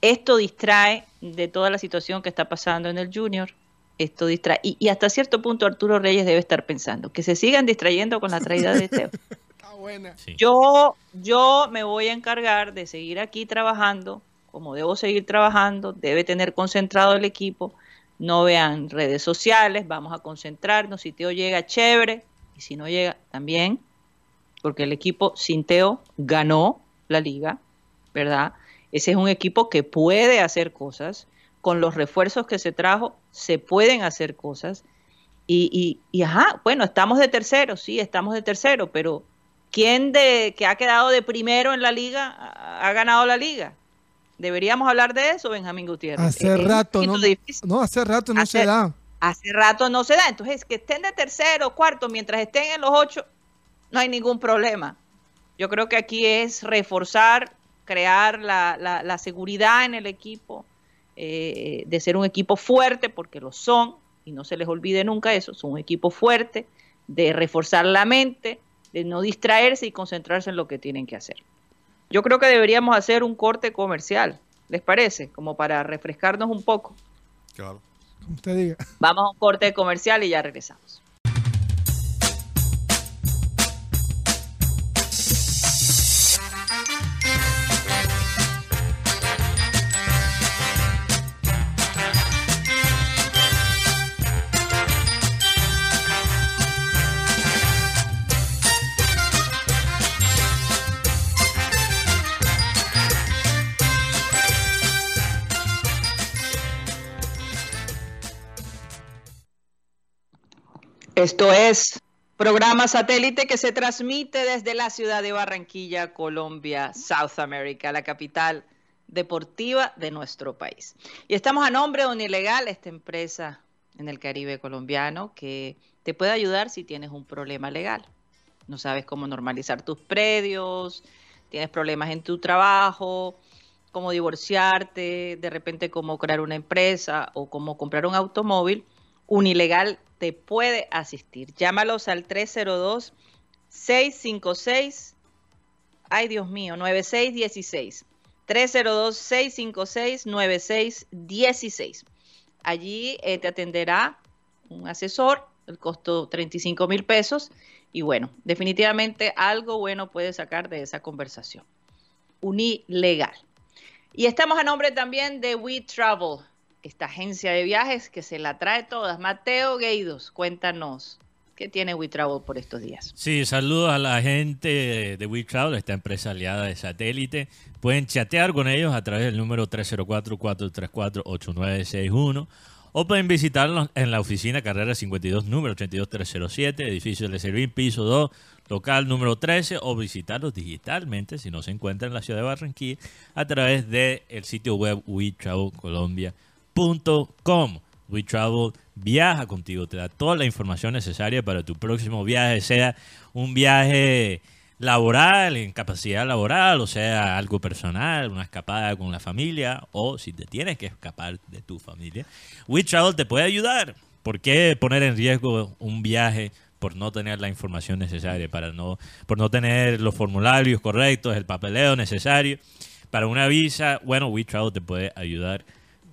esto distrae de toda la situación que está pasando en el Junior. Esto distrae. Y, y hasta cierto punto Arturo Reyes debe estar pensando que se sigan distrayendo con la traída de Teo. Está buena. Sí. Yo, yo me voy a encargar de seguir aquí trabajando, como debo seguir trabajando, debe tener concentrado el equipo, no vean redes sociales, vamos a concentrarnos, si Teo llega, chévere, y si no llega, también, porque el equipo sin Teo ganó la liga, ¿verdad? Ese es un equipo que puede hacer cosas, con los refuerzos que se trajo, se pueden hacer cosas, y, y, y ajá, bueno, estamos de tercero, sí, estamos de tercero, pero ¿quién de que ha quedado de primero en la liga ha ha ganado la liga? ¿Deberíamos hablar de eso, Benjamín Gutiérrez? Hace Es rato, ¿no? difícil. No, hace rato no Hace- se da. Hace rato no se da. Entonces, que estén de tercero, cuarto, mientras estén en los ocho, no hay ningún problema. Yo creo que aquí es reforzar, crear la, la- la seguridad en el equipo, eh, de ser un equipo fuerte, porque lo son, y no se les olvide nunca eso, son un equipo fuerte, de reforzar la mente, de no distraerse y concentrarse en lo que tienen que hacer. Yo creo que deberíamos hacer un corte comercial, ¿les parece? Como para refrescarnos un poco. Claro. Como usted diga. Vamos a un corte comercial y ya regresamos. Esto es programa satélite que se transmite desde la ciudad de Barranquilla, Colombia, South America, la capital deportiva de nuestro país. Y estamos a nombre de Unilegal, esta empresa en el Caribe colombiano que te puede ayudar si tienes un problema legal. No sabes cómo normalizar tus predios, tienes problemas en tu trabajo, cómo divorciarte, de repente cómo crear una empresa o cómo comprar un automóvil. Unilegal te puede asistir. Llámalos al 302 656 Ay, Dios mío, 9616. 302-656-9616. Allí eh, te atenderá un asesor, el costo 35 mil pesos. Y bueno, definitivamente algo bueno puedes sacar de esa conversación. Unilegal. Y estamos a nombre también de We Travel, esta agencia de viajes que se la trae todas. Mateo Gueidos, cuéntanos, ¿qué tiene We Travel por estos días? Sí, saludos a la gente de WeTravel, esta empresa aliada de satélite. Pueden chatear con ellos a través del número 304-434-8961 o pueden visitarlos en la oficina Carrera 52, número 82307, edificio de Servín, piso 2, local número 13 o visitarlos digitalmente si no se encuentran en la ciudad de Barranquilla a través del sitio web wetravelcolombia.com. WeTravel viaja contigo, te da toda la información necesaria para tu próximo viaje, sea un viaje laboral, en capacidad laboral, o sea, algo personal, una escapada con la familia, o si te tienes que escapar de tu familia. WeTravel te puede ayudar. ¿Por qué poner en riesgo un viaje por no tener la información necesaria, para no, por no tener los formularios correctos, el papeleo necesario? Para una visa, bueno, WeTravel te puede ayudar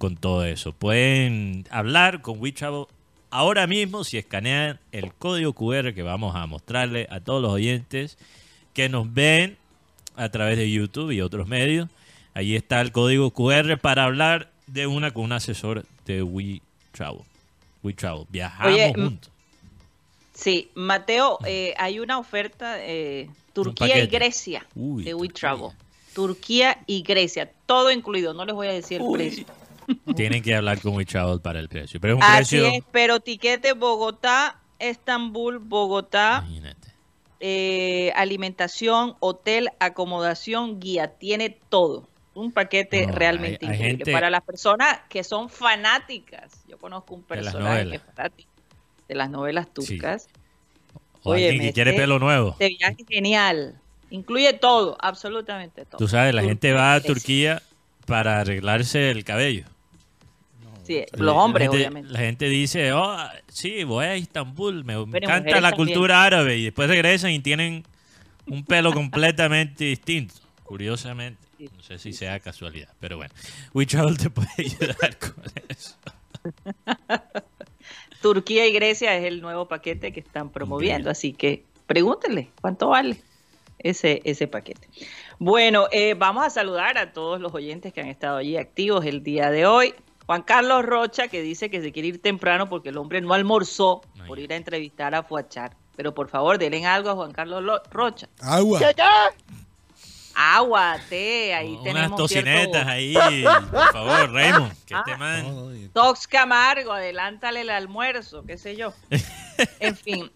con todo eso. Pueden hablar con WeTravel ahora mismo si escanean el código QR que vamos a mostrarle a todos los oyentes que nos ven a través de YouTube y otros medios. Ahí está el código QR para hablar de una con un asesor de WeTravel. WeTravel, viajamos Oye, juntos. Sí, Mateo, eh, hay una oferta eh, Turquía y. Grecia Uy, de. WeTravel. Turquía y Grecia, todo incluido, no les voy a decir el precio. Tienen que hablar con WeTravel para el precio. Pero es un Así precio. es, pero tiquete Bogotá, Estambul, Bogotá, Imagínate. eh, alimentación, hotel, acomodación, guía. Tiene todo. Un paquete No, realmente hay- hay increíble. gente- Para las personas que son fanáticas. Yo conozco un personaje que es fanático de las novelas Sí. turcas. O Óyeme, alguien que quiere este- pelo nuevo. Este viaje es genial. Incluye todo, absolutamente todo. Tú sabes, la gente va a. Turquía para arreglarse el cabello. Sí, los hombres, la gente, obviamente. La gente dice, oh, sí, voy a Estambul, me encanta la también. cultura árabe. Y después regresan y tienen un pelo completamente distinto, curiosamente. No sé si sea casualidad, pero bueno. We Travel te puede ayudar con eso. Turquía y Grecia es el nuevo paquete que están promoviendo, Increíble. así que pregúntenle cuánto vale ese, ese paquete. Bueno, eh, vamos a saludar a todos los oyentes que han estado allí activos el día de hoy. Juan Carlos Rocha, que dice que se quiere ir temprano porque el hombre no almorzó por ir a entrevistar a Fuachar. Pero por favor, denle algo a Juan Carlos Lo- Rocha. Agua. Agua, té, ahí Unas tenemos tocinetas cierto- ahí, por favor, Raymond. Que Ah. este man- No, no, Tox Camargo, adelántale el almuerzo, qué sé yo. En fin.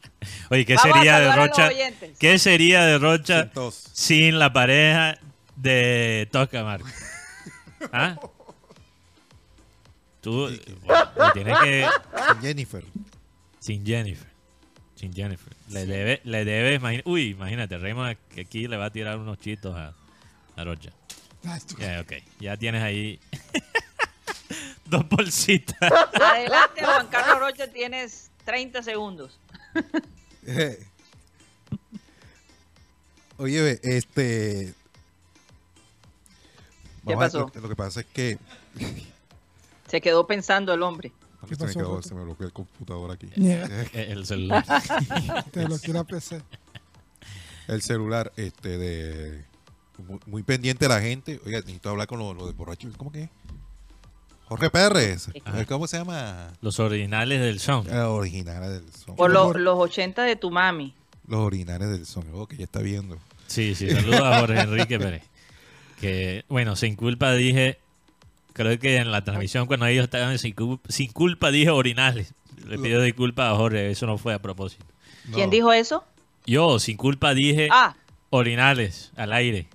Oye, ¿qué Vamos sería de Rocha? oyentes. ¿Qué sería de Rocha Sin sin la pareja de Tosca Marco? ¿Ah? Tú le tienes que Sin Jennifer. sin Jennifer. Sin Jennifer. Le debe, le debe, imagina- uy, imagínate, Raymond que aquí le va a tirar unos chitos a, a Rocha. Ay, tú- Ya, ok. Ya tienes ahí dos bolsitas. Adelante, Juan Carlos Rocha, tienes 30 segundos. Eh. Oye, ve, este. ¿Qué a- pasó? Lo, lo que pasa es que. Se quedó pensando el hombre. ¿Qué se, me quedó- Roque? se me bloqueó el computador aquí. Yeah. Eh, El celular. Te lo quiero PC. El celular, este, de. Muy, muy pendiente la gente. Oiga, necesito hablar con los lo de borrachos. ¿Cómo que? es? Jorge Pérez. Ajá. ¿Cómo se llama? Los originales del sound. Eh, originales del son. Por Pero lo- por- los 80 de tu mami. Los originales del son. Oh, que ya está viendo. Sí, sí, saludos a Jorge Enrique Pérez. Que, bueno, sin culpa dije, creo que en la transmisión cuando ellos estaban sin, cul- sin culpa dije orinales. Le pido disculpas a Jorge, eso no fue a propósito. ¿Quién No. dijo eso? Yo, sin culpa, dije Ah, orinales al aire,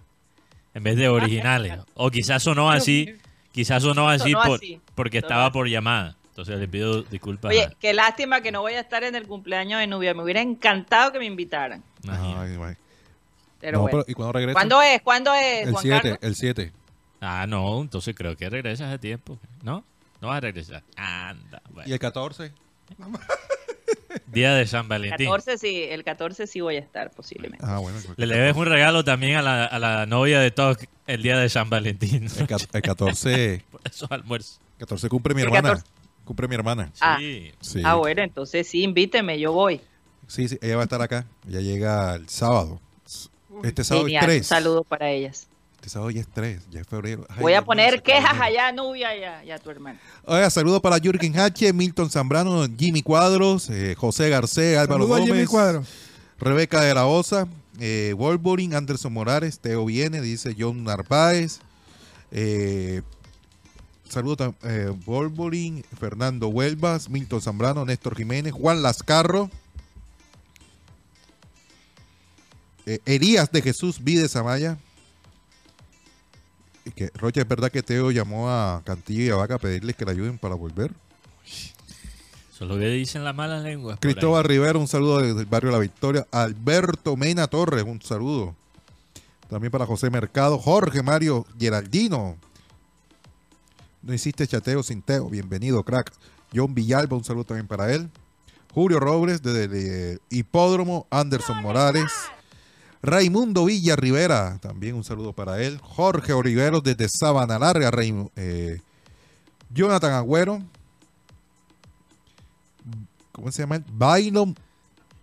en vez de originales. O quizás sonó así, quizás sonó así, Sonó por- así, porque sonó estaba así. por llamada. Entonces le pido disculpas. oye, a- qué lástima que no voy a estar en el cumpleaños de Nubia. Me hubiera encantado que me invitaran. Ay. Pero No, bueno. pero, ¿Y cuándo regresa? ¿Cuándo es? ¿Cuándo es, El Juan 7, Carlos? el 7. Ah, no, entonces creo que regresas a tiempo. ¿No? No vas a regresar. Anda, bueno. ¿Y el 14? Día de San Valentín. 14 sí, el 14 sí voy a estar posiblemente. Ah, bueno. Le debes un regalo también a la, a la novia de Toc el día de San Valentín. El, ca- el 14, Por esos almuerzos. 14 cumple mi El hermana. 14. Cumple mi hermana. Ah. Sí. Sí. Ah, bueno, entonces sí, invíteme, yo voy. sí, sí, ella va a estar acá. Ella llega el sábado. Este sábado Genial, es un 3. saludo para ellas. Este sábado ya es 3, ya es febrero. Ay, Voy a poner quejas allá, Nubia, y a, y a tu hermano. Oiga, saludos para Jürgen H., Milton Zambrano, Jimmy Cuadros, eh, José Garcés, Álvaro Saludos Gómez, Jimmy. Rebeca de la Osa, eh, Wolverine, Anderson Morales, Teo Viene, dice John Narváez. Eh, saludos a eh, Wolverine, Fernando Huelvas, Milton Zambrano, Néstor Jiménez, Juan Lascarro. eh, Elías de Jesús Vides Amaya. Que, Rocha, ¿es verdad que Teo llamó a Cantillo y a Vaca a pedirles que le ayuden para volver? Eso es lo que dicen las malas lenguas. Cristóbal Rivera, un saludo desde el barrio La Victoria. Alberto Mena Torres, un saludo. También para José Mercado. Jorge Mario Geraldino. No hiciste chateo sin Teo. Bienvenido, crack. John Villalba, un saludo también para él. Julio Robles, desde el eh, Hipódromo. Anderson Morales. Raimundo Villa Rivera, también un saludo para él. Jorge Oliveros, desde Sabana Larga. Raim- eh, Jonathan Agüero. ¿Cómo se llama? él? Byron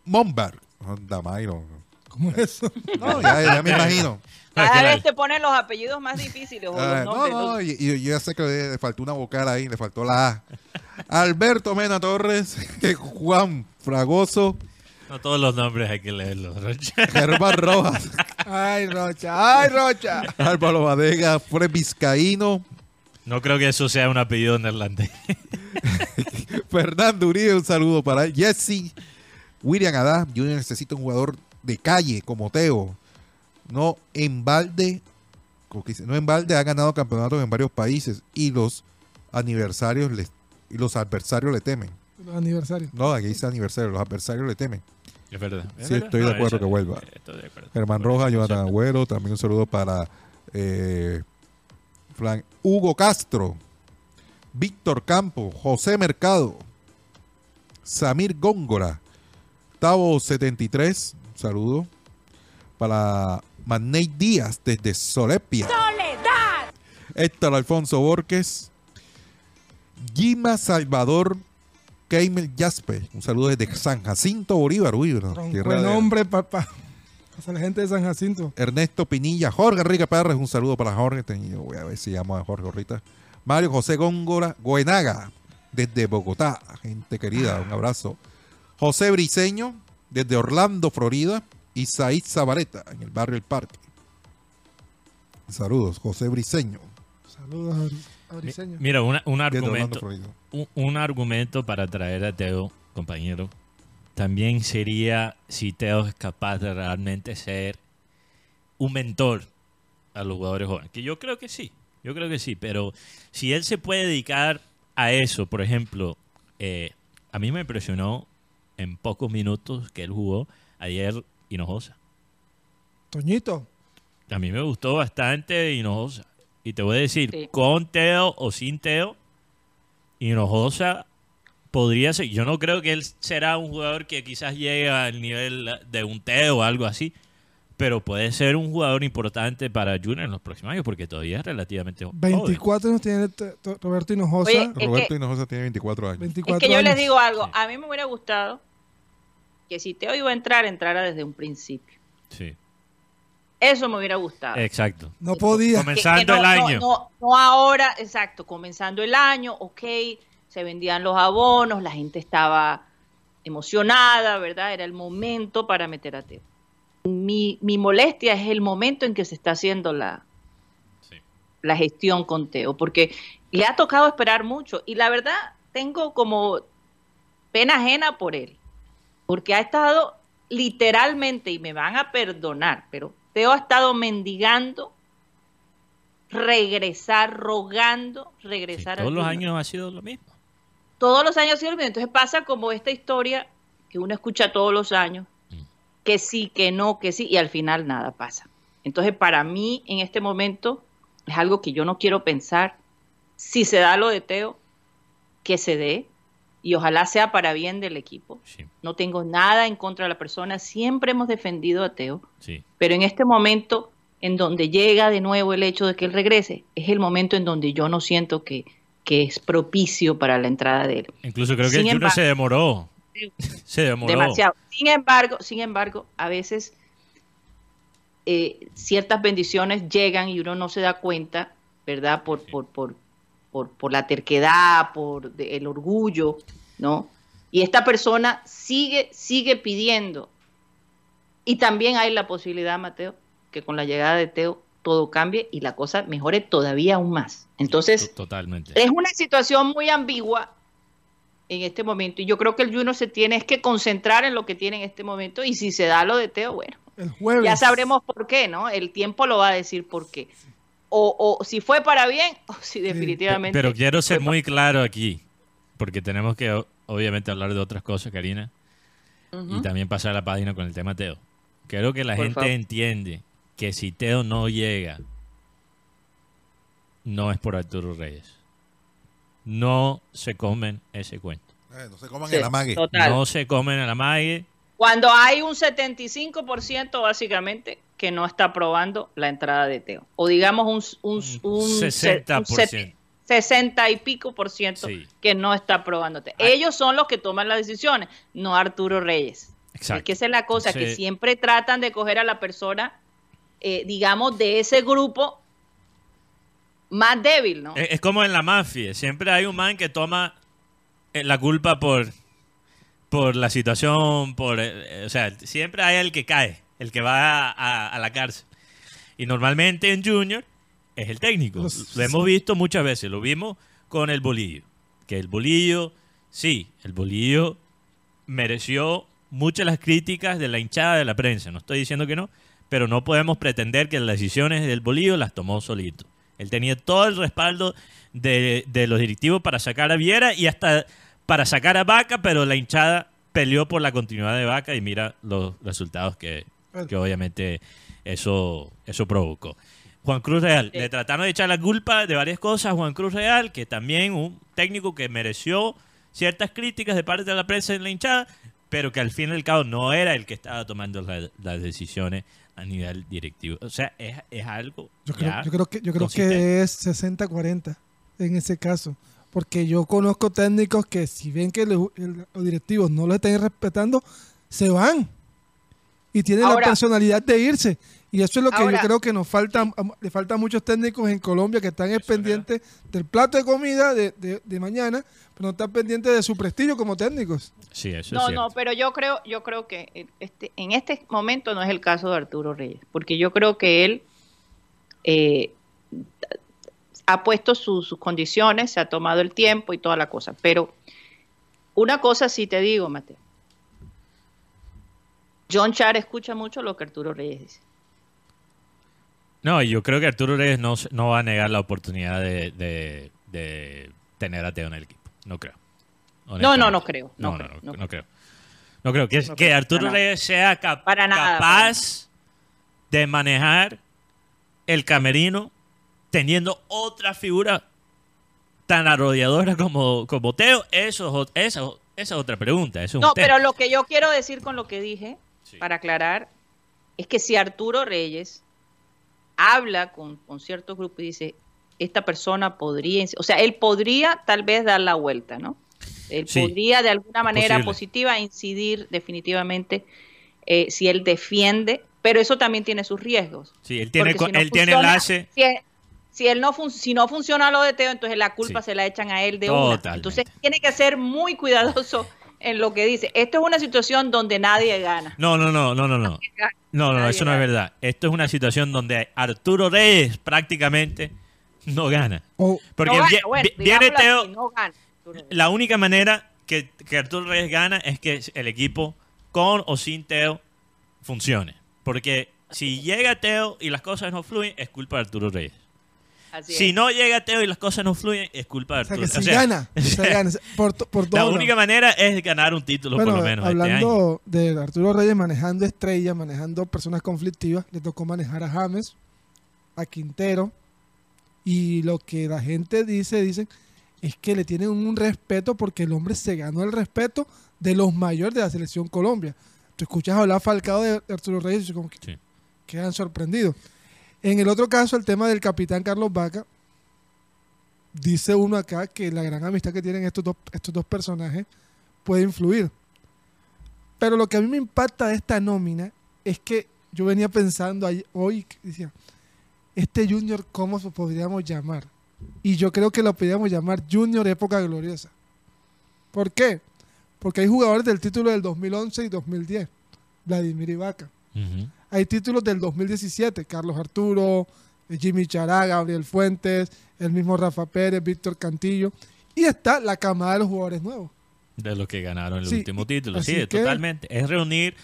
Momberg. Anda, Byron. ¿Cómo es eso? No, ya, ya me imagino. Cada vez te ponen los apellidos más difíciles. o Ah, los no, nombres, no, ¿no? y, y yo ya sé que le, le faltó una vocal ahí, le faltó la A. Alberto Mena Torres, Juan Fragoso, No todos los nombres hay que leerlos. Rocha. Germán Rojas, Ay, Rocha. Ay, Rocha. Álvaro Badega, Fred Vizcaíno, No creo que eso sea un apellido neerlandés. Fernando Uribe, un saludo para él. Jesse, William Adá, Junior necesita un jugador de calle como Teo, no en balde, como que dice, no en balde ha ganado campeonatos en varios países y los aniversarios les, y los adversarios le temen. Los aniversarios. No, aquí dice aniversario, los adversarios le temen. Es verdad. es Sí, verdad. estoy de acuerdo que vuelva. estoy de acuerdo. Germán Rojas, Jonathan. Agüero, también un saludo para eh, Fran- Hugo Castro, Víctor Campo, José Mercado, Samir Góngora, Tavo 73, un saludo para Manei Díaz desde Solepia. ¡Soledad! Héctor Alfonso Borges, Gima Salvador Keimel Jaspe, un saludo desde San Jacinto Bolívar, uy, Buen nombre para la gente de San Jacinto. Ernesto Pinilla, Jorge Enrique Pérez, un saludo para Jorge. Voy a ver si llamo a Jorge ahorita. Mario José Góngora Goenaga, desde Bogotá, gente querida, un abrazo. José Briseño, desde Orlando, Florida. Y Said Zabaleta, en el barrio El Parque. Saludos, José Briseño. Saludos a Mira, una- un argumento, un, un argumento para traer a Teo, compañero, también sería si Teo es capaz de realmente ser un mentor a los jugadores jóvenes. Que yo creo que sí, yo creo que sí, pero si él se puede dedicar a eso, por ejemplo, eh, a mí me impresionó en pocos minutos que él jugó ayer Hinojosa. Toñito. A mí me gustó bastante Hinojosa. Y te voy a decir, Sí. con Teo o sin Teo, Hinojosa podría ser. Yo no creo que él será un jugador que quizás llegue al nivel de un Teo o algo así. Pero puede ser un jugador importante para Junior en los próximos años porque todavía es relativamente joven. 24 años tiene Roberto Hinojosa. Oye, Roberto que- Hinojosa tiene 24 años. 24 Es que yo les digo algo, a mí me hubiera gustado que si Teo iba a entrar, entrara desde un principio. Sí, Eso me hubiera gustado. exacto. No podía. Comenzando que no- el no- año. No, no ahora, exacto, comenzando el año, ok, se vendían los abonos, la gente estaba emocionada, ¿verdad? Era el momento para meter a Teo. Mi, mi molestia es el momento en que se está haciendo la, Sí. la gestión con Teo, porque le ha tocado esperar mucho y la verdad tengo como pena ajena por él, porque ha estado literalmente, y me van a perdonar, pero Teo ha estado mendigando regresar, rogando Sí, regresar todos los años ha sido lo mismo. Todos los años ha sido lo mismo. Entonces pasa como esta historia que uno escucha todos los años, Mm. que sí, que no, que sí, y al final nada pasa. Entonces para mí en este momento es algo que yo no quiero pensar. Si se da lo de Teo, que se dé, y ojalá sea para bien del equipo. Sí, No tengo nada en contra de la persona, siempre hemos defendido a Teo, sí. pero en este momento en donde llega de nuevo el hecho de que él regrese, es el momento en donde yo no siento que, que es propicio para la entrada de él. Incluso creo que Sin el embargo- se demoró. Se demoró. Demasiado. Sin embargo, sin embargo, a veces eh, ciertas bendiciones llegan y uno no se da cuenta, ¿verdad? Por, por, por, por, por la terquedad, por de- el orgullo, ¿no? Y esta persona sigue, sigue pidiendo. Y también hay la posibilidad, Mateo, que con la llegada de Teo todo cambie y la cosa mejore todavía aún más. Entonces, To- Totalmente. es una situación muy ambigua en este momento y yo creo que el Juno se tiene es que concentrar en lo que tiene en este momento y si se da lo de Teo, bueno, El jueves. ya sabremos por qué, ¿no? El tiempo lo va a decir por qué. O, o si fue para bien o si definitivamente... Pero quiero ser muy claro aquí, porque tenemos que obviamente hablar de otras cosas, Karina, y también pasar la página con el tema Teo. Quiero que la Por gente favor. entiende que si Teo no llega, no es por Arturo Reyes. No se comen ese cuento. Eh, no se coman Sí, el amague. total. No se comen a la mague. Cuando hay un 75% básicamente que no está aprobando la entrada de Teo. O digamos un, un, Un un, 60%. un set- 60 y pico por ciento Sí. que no está aprobando Teo. Ah. Ellos son los que toman las decisiones, no Arturo Reyes. Exacto. Es que esa es la cosa, que siempre tratan de coger a la persona, eh, digamos, de ese grupo más débil, ¿no? Es, es como en la mafia. Siempre hay un man que toma eh, la culpa por, por la situación, por, eh, o sea, siempre hay el que cae, el que va a, a- a la cárcel. Y normalmente en Junior es el técnico. Lo hemos visto muchas veces. Lo vimos con el bolillo. Que el bolillo, sí, el bolillo mereció muchas las críticas de la hinchada de la prensa. No estoy diciendo que no, pero no podemos pretender que las decisiones del Bolívar las tomó solito. Él tenía todo el respaldo de, de los directivos para sacar a Viera y hasta para sacar a Vaca, pero la hinchada peleó por la continuidad de Vaca y mira los resultados que, que obviamente eso, eso provocó. Juan Cruz Real, le trataron de echar la culpa de varias cosas a Juan Cruz Real, que también un técnico que mereció ciertas críticas de parte de la prensa en la hinchada, pero que al fin y al cabo no era el que estaba tomando la- las decisiones a nivel directivo. O sea, es, es algo. Yo creo, yo creo que, yo creo que es 60-40 en ese caso. Porque yo conozco técnicos que si ven que le- el- los directivos no lo están respetando, se van. Y Ahora- la personalidad de irse. Y eso es lo que Ahora- yo creo que nos falta, le falta a muchos técnicos en Colombia que están es pendientes del plato de comida de, de- de mañana, pero no están pendientes de su prestigio como técnicos. Sí, eso es No, cierto. no, pero yo creo, yo creo que eh, este, en este momento no es el caso de Arturo Reyes, porque yo creo que él eh, ha puesto su- sus condiciones, se ha tomado el tiempo y toda la cosa. Pero una cosa sí te digo, Mateo. John Char escucha mucho lo que Arturo Reyes dice. No, yo creo que Arturo Reyes no, no va a negar la oportunidad de, de- de tener a Teo en el equipo. No creo. No, no, no creo. No, creo, no, no no creo. No creo. Que, Arturo. Reyes sea cap- Para nada, capaz de manejar el camerino teniendo otra figura tan arrolladora como, como Teo. Eso, es ot- esa, es otra pregunta. Eso es No, pero lo que yo quiero decir con lo que dije, Sí. para aclarar, es que si Arturo Reyes habla con, con ciertos grupos y dice, esta persona podría, o sea, él podría tal vez dar la vuelta, ¿no? Él Sí, podría de alguna manera posible. positiva incidir definitivamente eh, si él defiende, pero eso también tiene sus riesgos. Sí, él tiene, si no él tiene funciona- enlace. Si, si él no fun- si no funciona lo de Teo, entonces la culpa Sí. se la echan a él de una. Totalmente. Entonces tiene que ser muy cuidadoso en lo que dice. Esto es una situación donde nadie gana. No, no, no, no, no, no. No, no, Nadie eso no es verdad. Esto es una situación donde Arturo Reyes prácticamente no gana. O Porque No gana, bueno, viene Teo, así, no gana. la única manera que, que Arturo Reyes gana es que el equipo con o sin Teo funcione. Porque si llega Teo y las cosas no fluyen, es culpa de Arturo Reyes. Así Si es. no llega Teo y las cosas no fluyen, es culpa de sea, Arturo que si O sea, gana, se gana. Por, to- por La única manera es ganar un título Bueno, por lo menos este año. hablando de Arturo Reyes manejando estrellas, manejando personas conflictivas, le tocó manejar a James, a Quintero, y lo que la gente dice, dicen, es que le tienen un respeto porque el hombre se ganó el respeto de los mayores de la selección Colombia. Tú escuchas hablar Falcao de Arturo Reyes y como que Sí. quedan sorprendidos. En el otro caso, el tema del capitán Carlos Vaca, dice uno acá que la gran amistad que tienen estos dos, estos dos personajes puede influir. Pero lo que a mí me impacta de esta nómina es que yo venía pensando hoy, decía, este Junior, ¿cómo lo podríamos llamar? Y yo creo que lo podríamos llamar Junior Época Gloriosa. ¿Por qué? Porque hay jugadores del título del 2011 y 2010, Vladimir Ibaka. Ujú. Hay títulos del 2017, Carlos Arturo, eh, Jimmy Chará, Gabriel Fuentes, el mismo Rafa Pérez, Víctor Cantillo. Y está la camada de los jugadores nuevos. de los que ganaron el Sí, último título. Sí, que- totalmente. Es reunir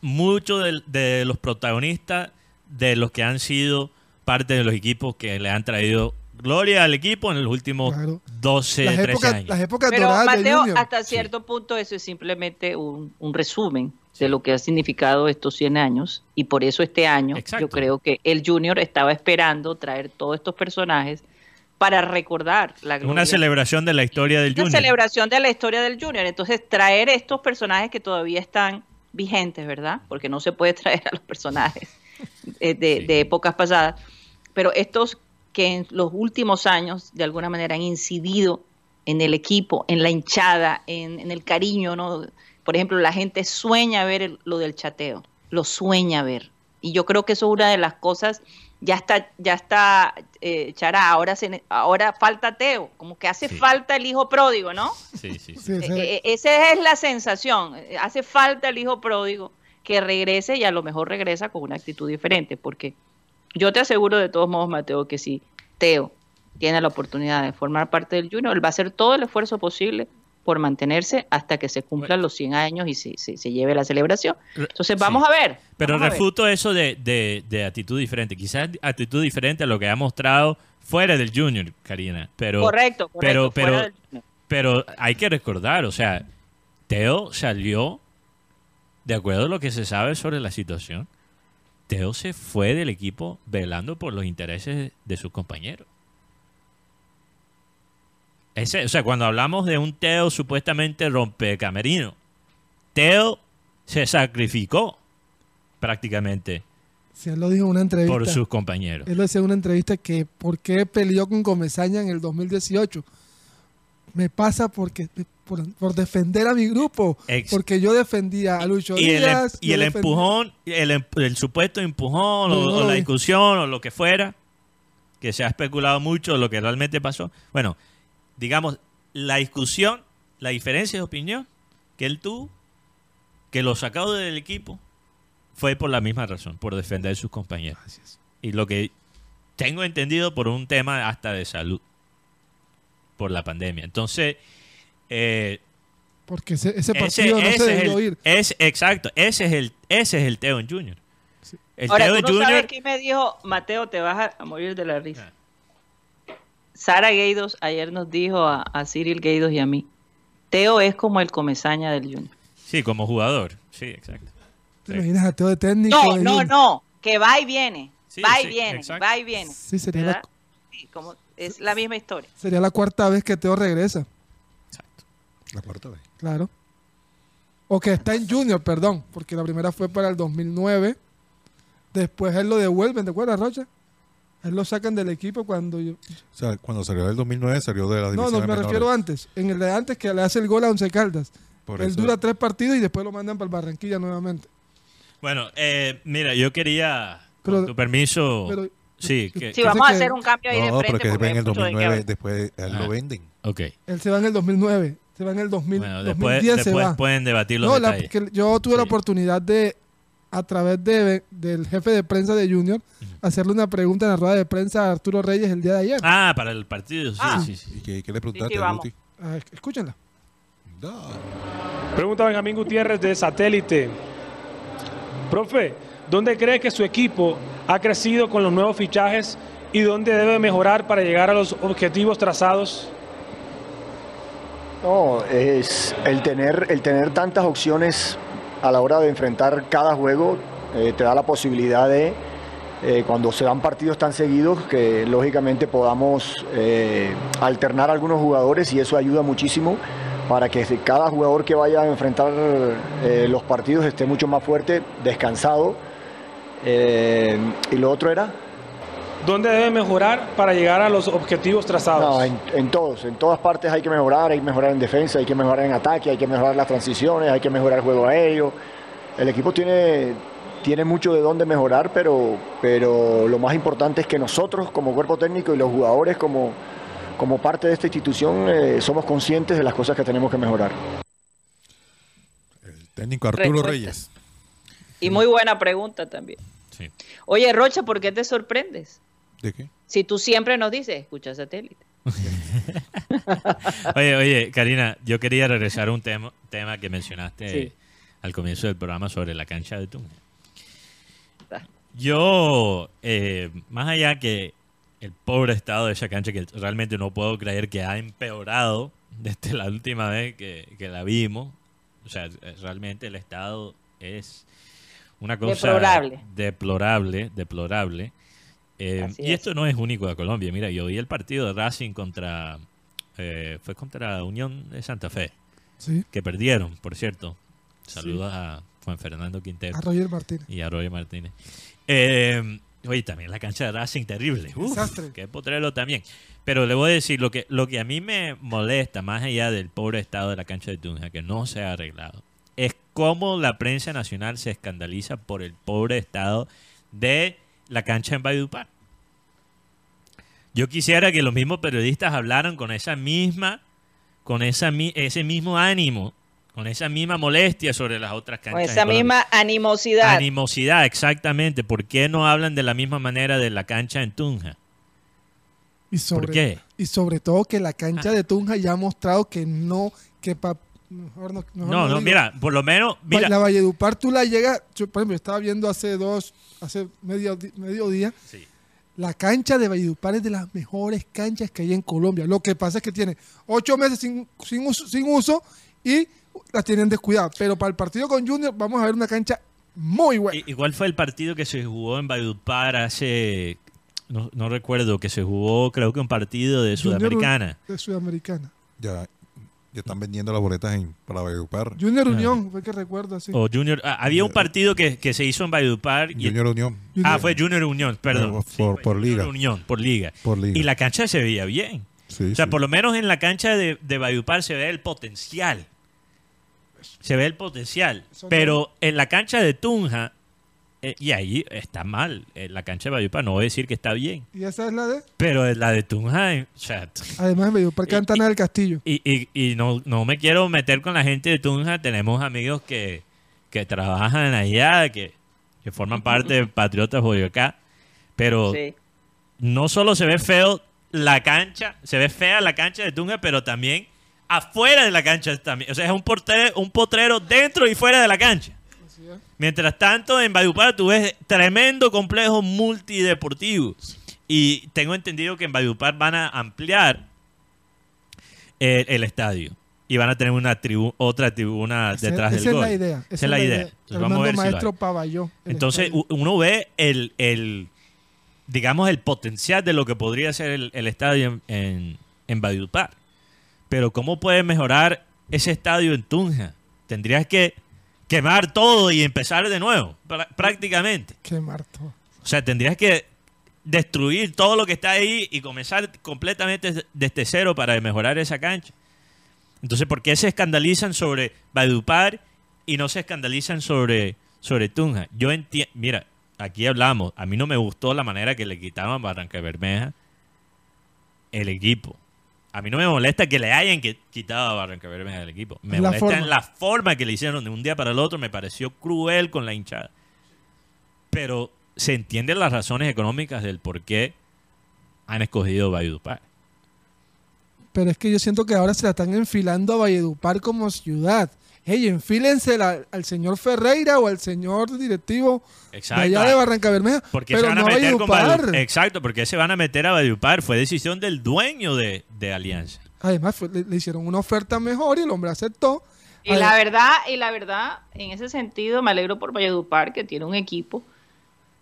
muchos de, de los protagonistas de los que han sido parte de los equipos que le han traído gloria al equipo en los últimos Claro. 12, las, 13 épocas, años. las épocas Pero Mateo, hasta cierto punto eso es simplemente un, un resumen de lo que ha significado estos 100 años y por eso este año Exacto. yo creo que el Junior estaba esperando traer todos estos personajes para recordar la gloria. Una celebración de la historia del Una Junior. celebración de la historia del Junior. Entonces, traer estos personajes que todavía están vigentes, ¿verdad? Porque no se puede traer a los personajes eh, de, Sí. de épocas pasadas, pero estos que en los últimos años de alguna manera han incidido en el equipo, en la hinchada, en, en el cariño, ¿no? Por ejemplo, la gente sueña ver el- lo del chateo, lo sueña ver. Y yo creo que eso es una de las cosas, ya está, ya está, eh, Chará, ahora, se, ne- ahora falta Teo, como que hace Sí. falta el hijo pródigo, ¿no? Sí, sí, sí. Sí, Eh, eh, esa es la sensación. Eh, Hace falta el hijo pródigo que regrese y a lo mejor regresa con una actitud diferente, porque yo te aseguro de todos modos, Mateo, que si Teo tiene la oportunidad de formar parte del Junior, él va a hacer todo el esfuerzo posible por mantenerse hasta que se cumplan los 100 años y se, se- se lleve la celebración. Entonces vamos a ver. Pero ver. refuto eso de, de- de actitud diferente. Quizás actitud diferente a lo que ha mostrado fuera del Junior, Karina. Pero, correcto, correcto. pero, pero, pero hay que recordar, o sea, Teo salió, de acuerdo a lo que se sabe sobre la situación, Teo se fue del equipo velando por los intereses de sus compañeros. Ese, o sea, cuando hablamos de un Teo supuestamente rompecamerino, Teo se sacrificó prácticamente él lo dijo en una entrevista. por sus compañeros. Él lo decía en una entrevista que por qué peleó con Comesaña en el 2018. Me pasa porque por, por defender a mi grupo. Ex- porque yo defendía a Lucho y el, em- Díaz. y yo el defendía- empujón, el, em- el supuesto empujón o, No, o la discusión o lo que fuera, que se ha especulado mucho lo que realmente pasó. Bueno, digamos, la discusión, la diferencia de opinión que él tuvo, que lo sacó del equipo, fue por la misma razón, por defender a sus compañeros. Y lo que tengo entendido por un tema hasta de salud, por la pandemia. Entonces, eh, Porque ese, ese ese, partido no ese se es debió el- ir. es- exacto, ese es el, ese es el Teo en Junior. El Ahora, Teo tú no Junior, sabes qué me dijo Mateo, te vas a, morir de la Ah. risa. Sara Gaidos ayer nos dijo a, a Cyril Gaidos y a mí, Teo es como el comezaña del Junior. sí, como jugador, sí, exacto. ¿Te imaginas a Teo de técnico? No, de no, Junior? no, que va y viene, Sí, va y sí, viene, exacto. va y viene. Sí, sería ¿verdad? la, Sí, como, es la misma historia. sería la cuarta vez que Teo regresa. La cuarta vez. Claro. O que está en Junior, perdón. Porque la primera fue para el 2009. Después él lo devuelven, ¿te acuerdas, Rocha? Él lo sacan del equipo cuando yo... O sea, cuando salió del 2009 salió de la No, división no, de me menores. refiero antes. En el de antes que le hace el gol a Once Caldas. Por él eso- dura tres partidos y después lo mandan para el Barranquilla nuevamente. Bueno, eh, mira, yo quería, Pero- con tu permiso, pero- sí, que, Sí, Yo vamos sé a que- hacer un cambio ahí de No, frente. pero que porque ven en el mucho de qué 2009, hablar. después Ah. lo venden. ok. Él se va en el 2009. Se va en el 2000, Bueno, después, 2010 se después va. pueden debatir los No, la- detalles. que yo tuve la Sí. oportunidad de, a través de, del jefe de prensa de Junior, hacerle una pregunta en la rueda de prensa a Arturo Reyes el día de ayer. Ah, para el partido, sí, Ah. sí, sí. ¿Y qué, qué le preguntaste. Guti? Ah, escúchenla. No. Pregunta Benjamín Gutiérrez de Satélite. Profe, ¿dónde cree que su equipo ha crecido con los nuevos fichajes y dónde debe mejorar para llegar a los objetivos trazados? No, es el tener, el tener tantas opciones a la hora de enfrentar cada juego eh, te da la posibilidad de, eh, cuando se dan partidos tan seguidos, que lógicamente podamos eh, alternar algunos jugadores y eso ayuda muchísimo para que cada jugador que vaya a enfrentar los partidos esté mucho más fuerte, descansado. Y lo otro era... ¿Dónde debe mejorar para llegar a los objetivos trazados? No, en, en todos, en todas partes hay que mejorar, hay que mejorar en defensa, hay que mejorar en ataque, hay que mejorar las transiciones, hay que mejorar el juego aéreo. El equipo tiene, tiene mucho de dónde mejorar, pero, pero lo más importante es que nosotros como cuerpo técnico y los jugadores como, como parte de esta institución eh, somos conscientes de las cosas que tenemos que mejorar. El técnico Arturo Respuesta. Reyes. Y muy buena pregunta también. Sí. Oye, Rocha, ¿por qué te sorprendes? ¿De qué? Si tú siempre nos dices, escucha satélite. Oye, oye, Karina, yo quería regresar a un tema, tema que mencionaste Sí. al comienzo del programa sobre la cancha de Tunja. Ah. Yo, eh, más allá que el pobre estado de esa cancha, que realmente no puedo creer que ha empeorado desde la última vez que, que la vimos, o sea, realmente el estado es una cosa Deplorable. deplorable, deplorable. Eh, y es. esto no es único de Colombia. Mira, yo vi el partido de Racing contra, eh, fue contra Unión de Santa Fe, Sí, que perdieron, por cierto. Saludos a Juan Fernando Quintero a Roger Martínez. y a Roger Martínez. Eh, oye, también la cancha de Racing terrible. Uf, Desastre. qué potrero también. Pero le voy a decir, lo que, lo que a mí me molesta, más allá del pobre estado de la cancha de Tunja, que no se ha arreglado, es cómo la prensa nacional se escandaliza por el pobre estado de la cancha en Valledupar. Yo quisiera que los mismos periodistas hablaran con esa misma, con esa, mi- ese mismo ánimo, con esa misma molestia sobre las otras canchas. Con esa misma animosidad. Animosidad, exactamente. ¿Por qué no hablan de la misma manera de la cancha en Tunja? Y sobre, ¿Por qué? Y sobre todo que la cancha de Tunja ya ha mostrado que no, que pa- mejor no, mejor No, mira, por lo menos, mira. La Valledupar tú la llegas, yo, por ejemplo, estaba viendo hace dos, hace medio, di- medio día, Sí. la cancha de Valledupar es de las mejores canchas que hay en Colombia. Lo que pasa es que tiene ocho meses sin, sin, uso, sin uso y la tienen descuidada. Pero para el partido con Junior vamos a ver una cancha muy buena. ¿Y, y cuál fue el partido que se jugó en Valledupar hace... No, no recuerdo, que se jugó creo que un partido de Junior Sudamericana. De Sudamericana. Ya, ya están vendiendo las boletas en, para Valledupar. Junior Unión, fue que recuerdo así. O Junior... ah, había un partido que, que se hizo en Valledupar. y- Junior Unión. ah, fue Junior Unión, perdón. Por, Sí, por- liga. Unión, por liga. Por liga. Y la cancha se veía bien. Sí, O sea, sí. por lo menos en la cancha de, de Valledupar se ve el potencial. Se ve el potencial. Pero en la cancha de Tunja, eh, y ahí está mal. En la cancha de Valledupar, no voy a decir que está bien. Y esa es la de. Pero en la de Tunja, eh, o sea, t- Además, en Valledupar, Cantana del Castillo. y, y, y no, no me quiero meter con la gente de Tunja. Tenemos amigos que, que trabajan allá, que, que forman parte de Patriotas Boyacá. Pero Sí. no solo se ve feo la cancha, se ve fea la cancha de Tunja, pero también afuera de la cancha también. O sea, es un portero, un potrero dentro y fuera de la cancha. Mientras tanto, en Valledupar tú ves tremendo complejo multideportivo. Y tengo entendido que en Valledupar van a ampliar el, el estadio. Y van a tener una tribu- otra tribuna Esa- detrás esa del gol. es la idea. Esa es la idea. Armando vamos a ver si Maestro hay. Paballó. Entonces estadio. uno ve el, el, digamos, el potencial de lo que podría ser el, el estadio en, en, en Valledupar. Pero ¿cómo puede mejorar ese estadio en Tunja? Tendrías que quemar todo y empezar de nuevo, prá- prácticamente. Qué marto. O sea, tendrías que destruir todo lo que está ahí y comenzar completamente desde cero para mejorar esa cancha. Entonces, ¿por qué se escandalizan sobre Valledupar y no se escandalizan sobre, sobre Tunja? Yo entiendo, mira, aquí hablamos, a mí no me gustó la manera que le quitaban Barranca Bermeja el equipo. A mí no me molesta que le hayan qui- quitado a Barranca Bermeja el equipo. Me La molesta forma. en la forma que le hicieron de un día para el otro. Me pareció cruel con la hinchada. Pero se entienden las razones económicas del por qué han escogido Valledupar. Pero es que yo siento que ahora se la están enfilando a Valledupar como ciudad. Ey, enfílense al señor Ferreira o al señor directivo Exacto. de allá de Barranca Bermeja. ¿Por qué pero se van a no meter con Valledupar. Valledupar? Exacto, porque se van a meter a Valledupar. Fue decisión del dueño de, de Alianza. Además, fue- le, le hicieron una oferta mejor y el hombre aceptó. Y la verdad, y la verdad, en ese sentido, me alegro por Valledupar, que tiene un equipo.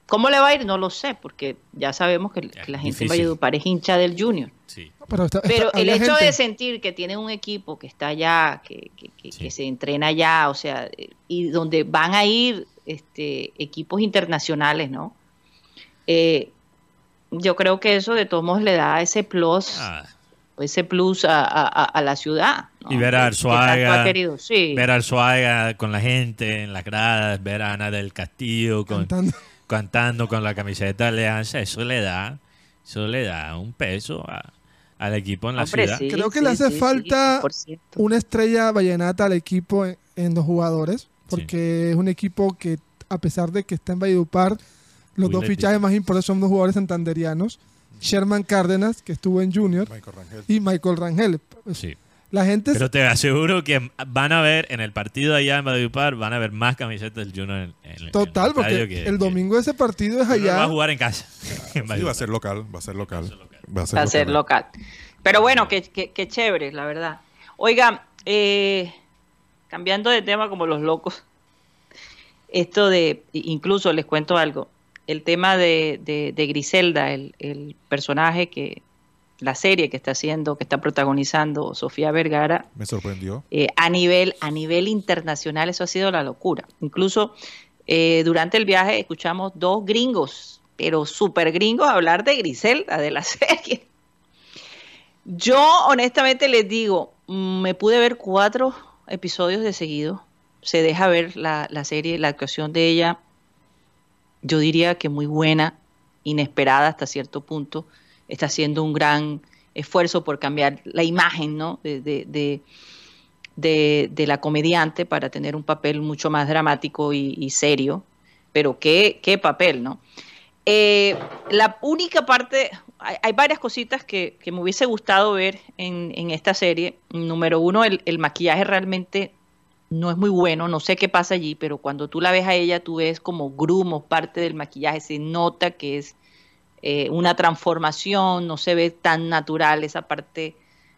¿Cómo le va a ir? No lo sé, porque ya sabemos que, que la gente difícil. en Valledupar es hincha del Junior. Sí. Pero, está- Pero está- el hecho gente- de sentir que tiene un equipo que está allá, que, que- que- Sí. que se entrena allá, o sea, y donde van a ir este, equipos internacionales, ¿no? Eh, yo creo que eso de todos modos le da ese plus, Ah, ese plus a, a- a- a la ciudad. ¿no? Y ver a Que- que tanto Arzuaga, ha querido, sí. ver a Arzuaga con la gente en las gradas, ver a Ana del Castillo con, cantando. Cantando con la camiseta de Alianza, eso le da, eso le da un peso a- al equipo en la Hombre, ciudad. sí, Creo que sí, le hace sí, falta 100%. una estrella vallenata al equipo en, en los jugadores, porque es un equipo que, a pesar de que está en Valledupar, los dos fichajes más importantes son dos jugadores santanderianos, Sherman Cárdenas, que estuvo en Junior, Michael y Michael Rangel. Sí. La gente... Pero te aseguro que van a ver en el partido allá en Valledupar, van a ver más camisetas del Junior en, en- en Total, el porque que- el que- domingo ese partido es Junior va a allá. jugar en casa. en Sí, va a ser local, va a ser local. Va a ser Va a ser local. local. Pero bueno, qué, qué- qué chévere, la verdad. Oigan, eh, cambiando de tema como los locos, esto de, incluso les cuento algo, el tema de, de- de Griselda, el, el personaje que, la serie que está haciendo, que está protagonizando Sofía Vergara, Me sorprendió. eh, a, nivel, a nivel internacional eso ha sido la locura. Incluso eh, durante el viaje escuchamos dos gringos, pero súper gringos, hablar de Griselda, de la serie. Yo honestamente les digo, mm, me pude ver cuatro episodios de seguido. Se deja ver la, la serie, la actuación de ella, yo diría que muy buena, inesperada hasta cierto punto. Está haciendo un gran esfuerzo por cambiar la imagen ¿no? de, de- de- la comediante para tener un papel mucho más dramático y, y serio. Pero qué, qué papel, ¿no? Eh, la única parte, hay, hay varias cositas que, que me hubiese gustado ver en, en esta serie. Número uno, el, el maquillaje realmente no es muy bueno, no sé qué pasa allí, pero cuando tú la ves a ella, tú ves como grumos, parte del maquillaje, se nota que es eh, una transformación, no se ve tan natural esa parte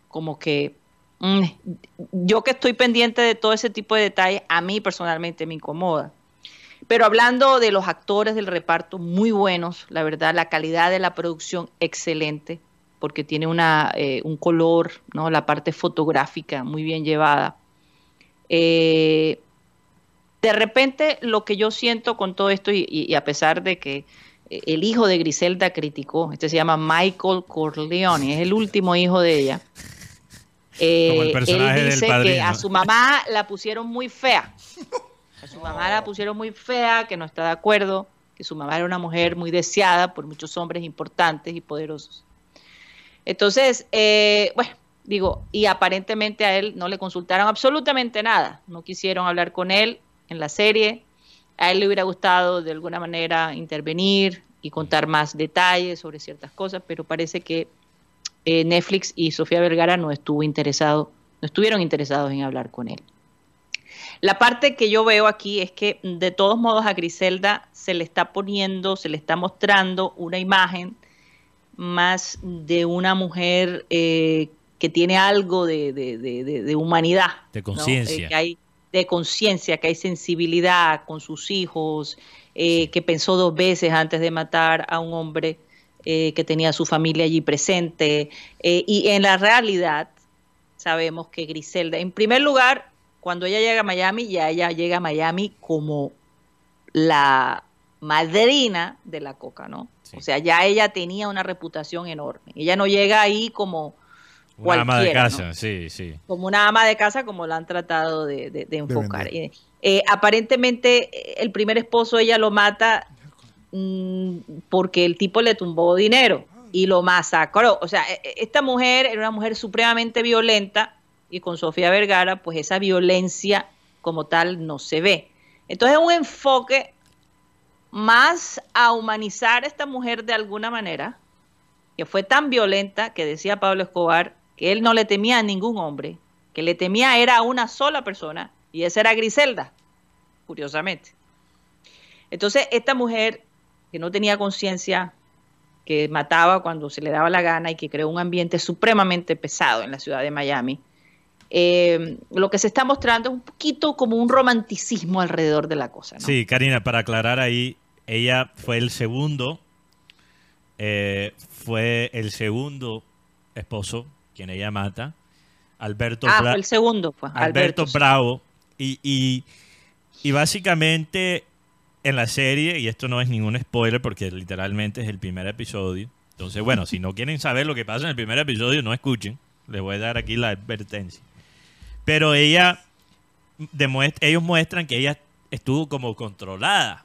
como que mm, yo que estoy pendiente de todo ese tipo de detalles, a mí personalmente me incomoda. Pero hablando de los actores del reparto, muy buenos, la verdad, la calidad de la producción excelente, porque tiene una, eh, un color, ¿no? la parte fotográfica muy bien llevada. Eh, de repente, lo que yo siento con todo esto, y, a pesar de que el hijo de Griselda criticó, este se llama Michael Corleone, es el último hijo de ella. Eh, él dice que a su mamá la pusieron muy fea. A su mamá la pusieron muy fea, que no está de acuerdo, que su mamá era una mujer muy deseada por muchos hombres importantes y poderosos. Entonces, eh, bueno, digo, y aparentemente a él no le consultaron absolutamente nada, no quisieron hablar con él en la serie, a él le hubiera gustado de alguna manera intervenir y contar más detalles sobre ciertas cosas, pero parece que eh, Netflix y Sofía Vergara no estuvo interesado, no estuvieron interesados en hablar con él. La parte que yo veo aquí es que de todos modos a Griselda se le está poniendo, se le está mostrando una imagen más de una mujer eh, que tiene algo de, de, de, de humanidad. De conciencia. ¿no? Eh, que hay de conciencia, que hay sensibilidad con sus hijos, eh, que pensó dos veces antes de matar a un hombre eh, que tenía a su familia allí presente. Eh, y en la realidad sabemos que Griselda, en primer lugar, cuando ella llega a Miami, ya ella llega a Miami como la madrina de la coca, ¿no? Sí. O sea, ya ella tenía una reputación enorme. Ella no llega ahí como una ama de casa, ¿no? sí, sí. Como una ama de casa, como la han tratado de, de, de enfocar. De eh, aparentemente, el primer esposo ella lo mata mmm, porque el tipo le tumbó dinero y lo masacró. O sea, e, e, esta mujer era una mujer supremamente violenta y con Sofía Vergara, pues esa violencia como tal no se ve. Entonces, un enfoque más a humanizar a esta mujer de alguna manera, que fue tan violenta que decía Pablo Escobar que él no le temía a ningún hombre, que le temía era a una sola persona, y esa era Griselda, curiosamente. Entonces, esta mujer que no tenía conciencia, que mataba cuando se le daba la gana y que creó un ambiente supremamente pesado en la ciudad de Miami, eh, lo que se está mostrando es un poquito como un romanticismo alrededor de la cosa. Sí, Karina, para aclarar ahí, ella fue el segundo, eh, fue el segundo esposo quien ella mata, Alberto Ah, Bra fue el segundo, pues. Alberto, Alberto Bravo. Y, y, y, básicamente en la serie, y esto no es ningún spoiler porque literalmente es el primer episodio. Entonces, bueno, si no quieren saber lo que pasa en el primer episodio, no escuchen. Les voy a dar aquí la advertencia. Pero ella, demuestra, ellos muestran que ella estuvo como controlada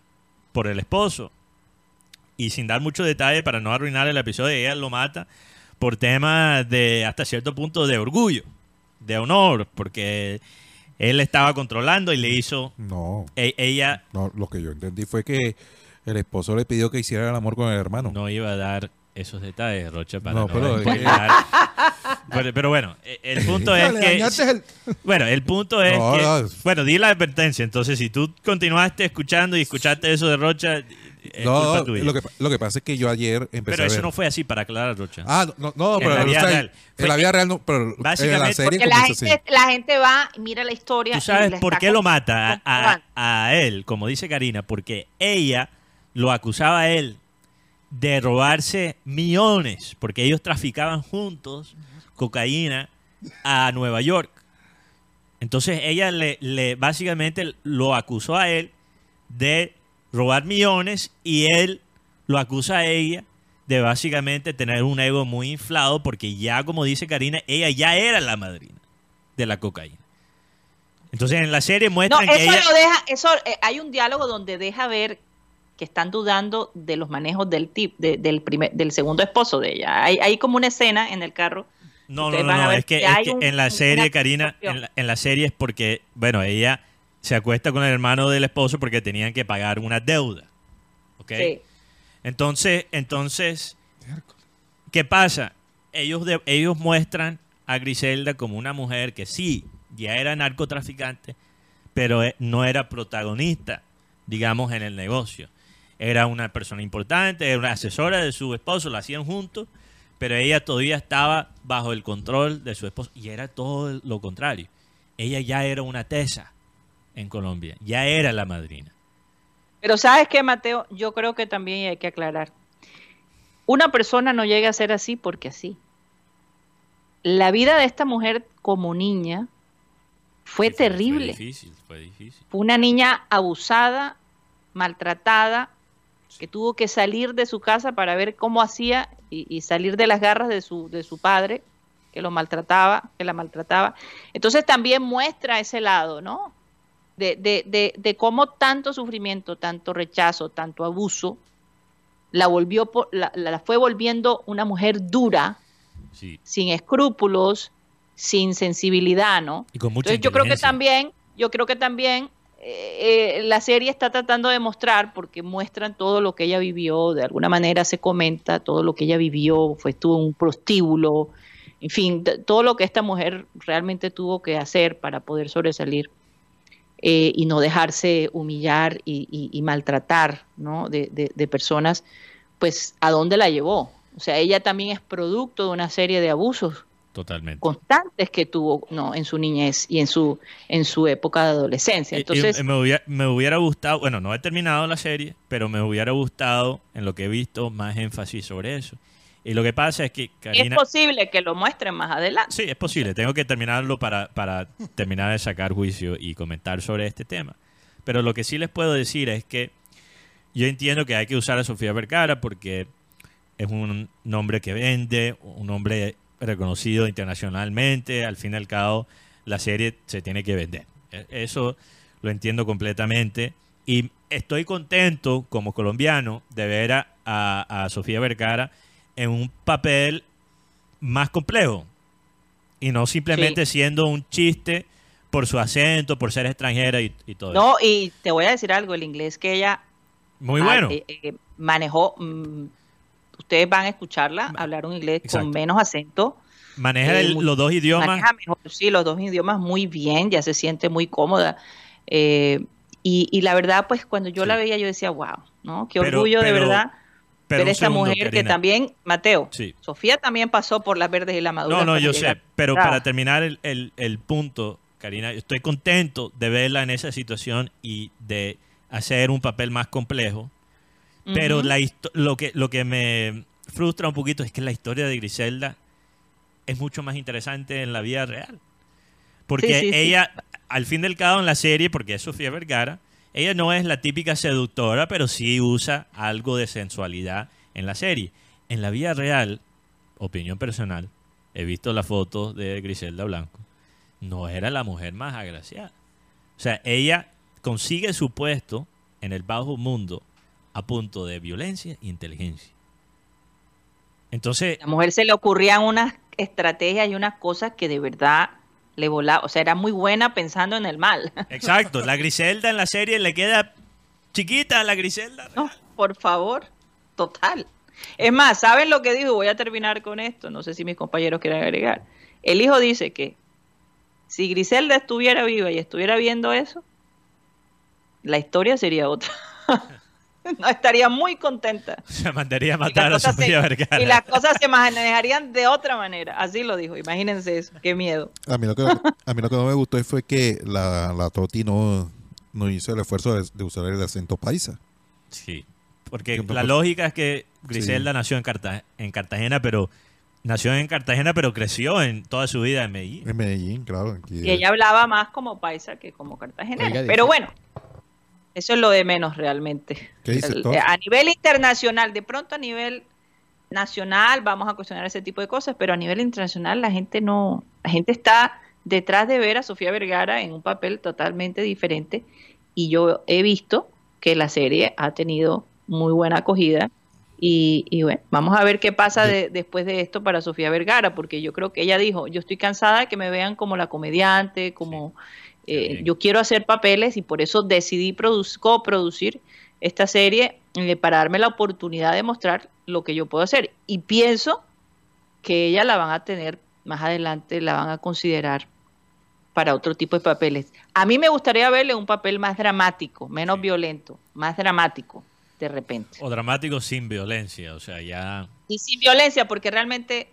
por el esposo. Y sin dar mucho detalle para no arruinar el episodio, ella lo mata por temas de hasta cierto punto de orgullo, de honor, porque él estaba controlando y le hizo no. E ella no lo que yo entendí fue que el esposo le pidió que hiciera el amor con el hermano. No iba a dar esos detalles Rocha para no, no pero, pero, pero, bueno el punto es que el... bueno el punto es no, que no. bueno di la advertencia. Entonces si tú continuaste escuchando y escuchaste eso de Rocha es no, lo que, lo que pasa es que yo ayer empecé Pero eso a ver. no fue así para aclarar, Rocha. Ah, no, no, pero en la vida real. En la vida real no, pero en la serie porque la gente, la gente va y mira la historia. ¿Tú sabes por qué lo mata a, a, a, él? Como dice Karina, porque ella lo acusaba a él de robarse millones, porque ellos traficaban juntos cocaína a Nueva York. Entonces ella le, le básicamente lo acusó a él de robar millones y él lo acusa a ella de básicamente tener un ego muy inflado porque ya, como dice Karina, ella ya era la madrina de la cocaína. Entonces en la serie muestran no, eso que ella... Lo deja, eso, eh, hay un diálogo donde deja ver que están dudando de los manejos del tip, de, del, primer, del segundo esposo de ella. Hay, hay como una escena en el carro. No, no, no, no, es que, es que un, en la serie, Karina, en la, en la serie es porque, bueno, ella se acuesta con el hermano del esposo porque tenían que pagar una deuda. ¿Ok? Sí. Entonces, entonces, ¿Qué pasa? Ellos, de- ellos muestran a Griselda como una mujer que sí, ya era narcotraficante, pero eh, no era protagonista, digamos, en el negocio. Era una persona importante, era una asesora de su esposo, la hacían juntos, pero ella todavía estaba bajo el control de su esposo y era todo lo contrario. Ella ya era una tesa en Colombia, ya era la madrina. Pero sabes qué, Mateo, yo creo que también hay que aclarar. Una persona no llega a ser así porque así. La vida de esta mujer como niña fue Sí, Fue terrible. difícil, fue difícil. Fue una niña abusada, maltratada, que tuvo que salir de su casa para ver cómo hacía y, y salir de las garras de su, de su padre, que lo maltrataba, que la maltrataba. Entonces también muestra ese lado, ¿no? De, de, de, de cómo tanto sufrimiento, tanto rechazo, tanto abuso, la volvió, la, la fue volviendo una mujer dura, Sí. sin escrúpulos, sin sensibilidad, ¿no? Y con mucha Entonces yo creo que también, yo creo que también eh, eh, la serie está tratando de mostrar, porque muestran todo lo que ella vivió, de alguna manera se comenta todo lo que ella vivió, fue estuvo en un prostíbulo, en fin, todo lo que esta mujer realmente tuvo que hacer para poder sobresalir eh, y no dejarse humillar y, y- y maltratar, ¿no? De, de- de personas, pues a dónde la llevó. O sea, ella también es producto de una serie de abusos Totalmente. constantes que tuvo no, en su niñez y en su, en su época de adolescencia. Y- y Entonces, me, hubiera, me hubiera gustado, bueno, no he terminado la serie, pero me hubiera gustado, en lo que he visto, más énfasis sobre eso. Y lo que pasa es que es Karina... posible que lo muestren más adelante. Sí, es posible. Tengo que terminarlo para, para terminar de sacar juicio y comentar sobre este tema. Pero lo que sí les puedo decir es que yo entiendo que hay que usar a Sofía Vergara porque es un nombre que vende, un nombre reconocido internacionalmente. Al fin y al cabo, la serie se tiene que vender. E- Eso lo entiendo completamente. Y estoy contento como colombiano de ver a, a- a Sofía Vergara en un papel más complejo y no simplemente siendo un chiste por su acento, por ser extranjera y, y todo eso. No, y te voy a decir algo, el inglés que ella Muy bueno. eh, eh, manejó, mm, ustedes van a escucharla hablar un inglés Exacto. con menos acento. Maneja eh, el- los dos idiomas. Maneja mejor, sí, los dos idiomas muy bien, ya se siente muy cómoda. Eh, y, y la verdad, pues cuando yo la veía, yo decía, wow, ¿no? Qué Pero- orgullo de verdad pero esta segundo, mujer que también, Mateo, Sí. Sofía también pasó por las verdes y la madura. No, no, yo llegar. sé, pero Ah. para terminar el, el- el punto, Karina, estoy contento de verla en esa situación y de hacer un papel más complejo, pero la lo, que, lo que me frustra un poquito es que la historia de Griselda es mucho más interesante en la vida real. Porque Sí, sí, sí. ella, al fin del cabo en la serie, porque es Sofía Vergara, ella no es la típica seductora, pero sí usa algo de sensualidad en la serie. En la vida real, opinión personal, he visto la foto de Griselda Blanco, no era la mujer más agraciada. O sea, ella consigue su puesto en el bajo mundo a punto de violencia e inteligencia. Entonces, la mujer se le ocurrían unas estrategias y unas cosas que de verdad le volaba, o sea, era muy buena pensando en el mal. exacto, la Griselda en la serie le queda chiquita a la Griselda. No, por favor, total. Es más, ¿saben lo que dijo? Voy a terminar con esto, no sé si mis compañeros quieren agregar. El hijo dice que si Griselda estuviera viva y estuviera viendo eso, la historia sería otra. no estaría muy contenta. Se mandaría a Y las matar a cosas se- Sofía Vergara. Y las cosas se manejarían de otra manera. Así lo dijo. Imagínense eso. Qué miedo. A mí lo que, a mí lo que no me gustó fue que la, la Toti no, no hizo el esfuerzo de, de usar el acento paisa. Sí, porque la lógica es que Griselda nació en, Carta- en Cartagena, pero nació en Cartagena, pero creció en toda su vida en Medellín. En Medellín, claro. aquí Y ella hablaba más como paisa que como cartagenera. Oiga, Pero bueno, eso es lo de menos realmente. ¿Qué dice El- todo? a nivel internacional, de pronto a nivel nacional vamos a cuestionar ese tipo de cosas, pero a nivel internacional la gente no, la gente está detrás de ver a Sofía Vergara en un papel totalmente diferente y yo he visto que la serie ha tenido muy buena acogida y, y bueno, vamos a ver qué pasa de- después de esto para Sofía Vergara, porque yo creo que ella dijo, yo estoy cansada de que me vean como la comediante, como eh, yo quiero hacer papeles y por eso decidí produ- coproducir esta serie eh, para darme la oportunidad de mostrar lo que yo puedo hacer. Y pienso que ella la van a tener más adelante, la van a considerar para otro tipo de papeles. A mí me gustaría verle un papel más dramático, menos violento, más dramático, de repente. O dramático sin violencia, o sea, ya... Y sin violencia, porque realmente,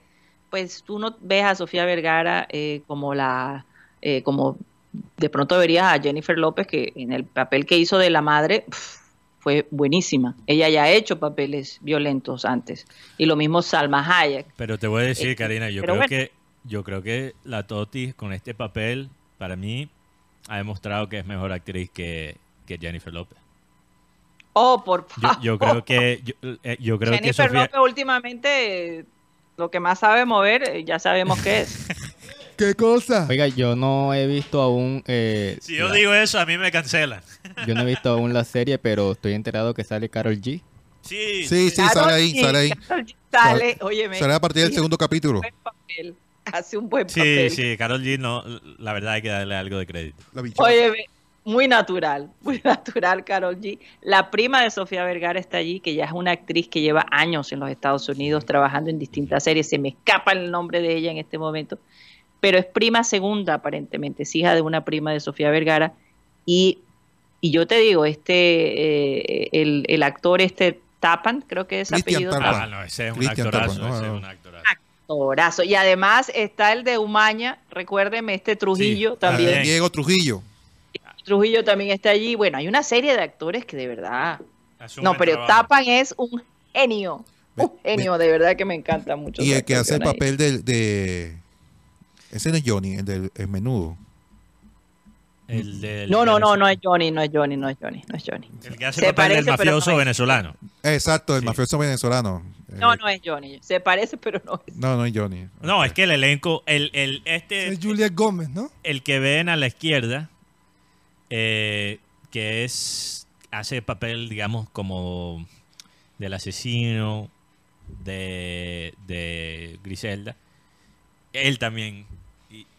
pues tú no ves a Sofía Vergara eh, como la, eh, como de pronto verías a Jennifer López, que en el papel que hizo de la madre fue buenísima. Ella ya ha hecho papeles violentos antes. Y lo mismo Salma Hayek. Pero te voy a decir, Eh, Karina, yo creo bueno. que yo creo que la Toti con este papel, para mí, ha demostrado que es mejor actriz que, que Jennifer López. Oh, por favor. yo creo que yo, eh, yo creo que Jennifer Sofía, López últimamente eh, lo que más sabe mover, eh, ya sabemos qué es. ¿Qué cosa? Oiga, yo no he visto aún. eh, si yo la- digo eso a mí me cancelan. yo no he visto aún la serie, pero estoy enterado que sale Carol G. Sí, Sí, sí, Karol sale ahí, G, sale ahí. Karol G Sale, óyeme, Sale a partir del sí, segundo capítulo. papel, hace un buen Sí, papel. sí, Carol G no, la verdad hay que darle algo de crédito. Óyeme, muy natural, muy natural Carol G. La prima de Sofía Vergara está allí, que ya es una actriz que lleva años en los Estados Unidos trabajando en distintas series. Se me escapa el nombre de ella en este momento, pero es prima segunda aparentemente, es hija de una prima de Sofía Vergara. Y, y yo te digo, este, eh, el, el actor este Tapan, creo que es Cristian apellido Tapan. Ah, no, ese es un Cristian actorazo, Tapan, no, ese es un actorazo. actorazo. Y además está el de Umaña, recuérdeme, este Trujillo Sí, también. también. Diego Trujillo. Trujillo también está allí. Bueno, hay una serie de actores que de verdad. No, pero trabajo. Tapan es un genio. Un genio, de verdad que me encanta mucho. Y el que hace el papel de... Ese no es Johnny, el del el menudo. El del- No, no, no, del- no es Johnny, no es Johnny, no es Johnny, no es Johnny. El que hace Se el papel del parece, pero mafioso no venezolano. Exacto, el Sí. mafioso venezolano. No, no es Johnny. Se parece, pero no es. No, no es Johnny. No, es que el elenco, el, el, este, Es Juliet Gómez, ¿no? el que ven a la izquierda, eh, que es, hace papel, digamos, como del asesino de, de Griselda, él también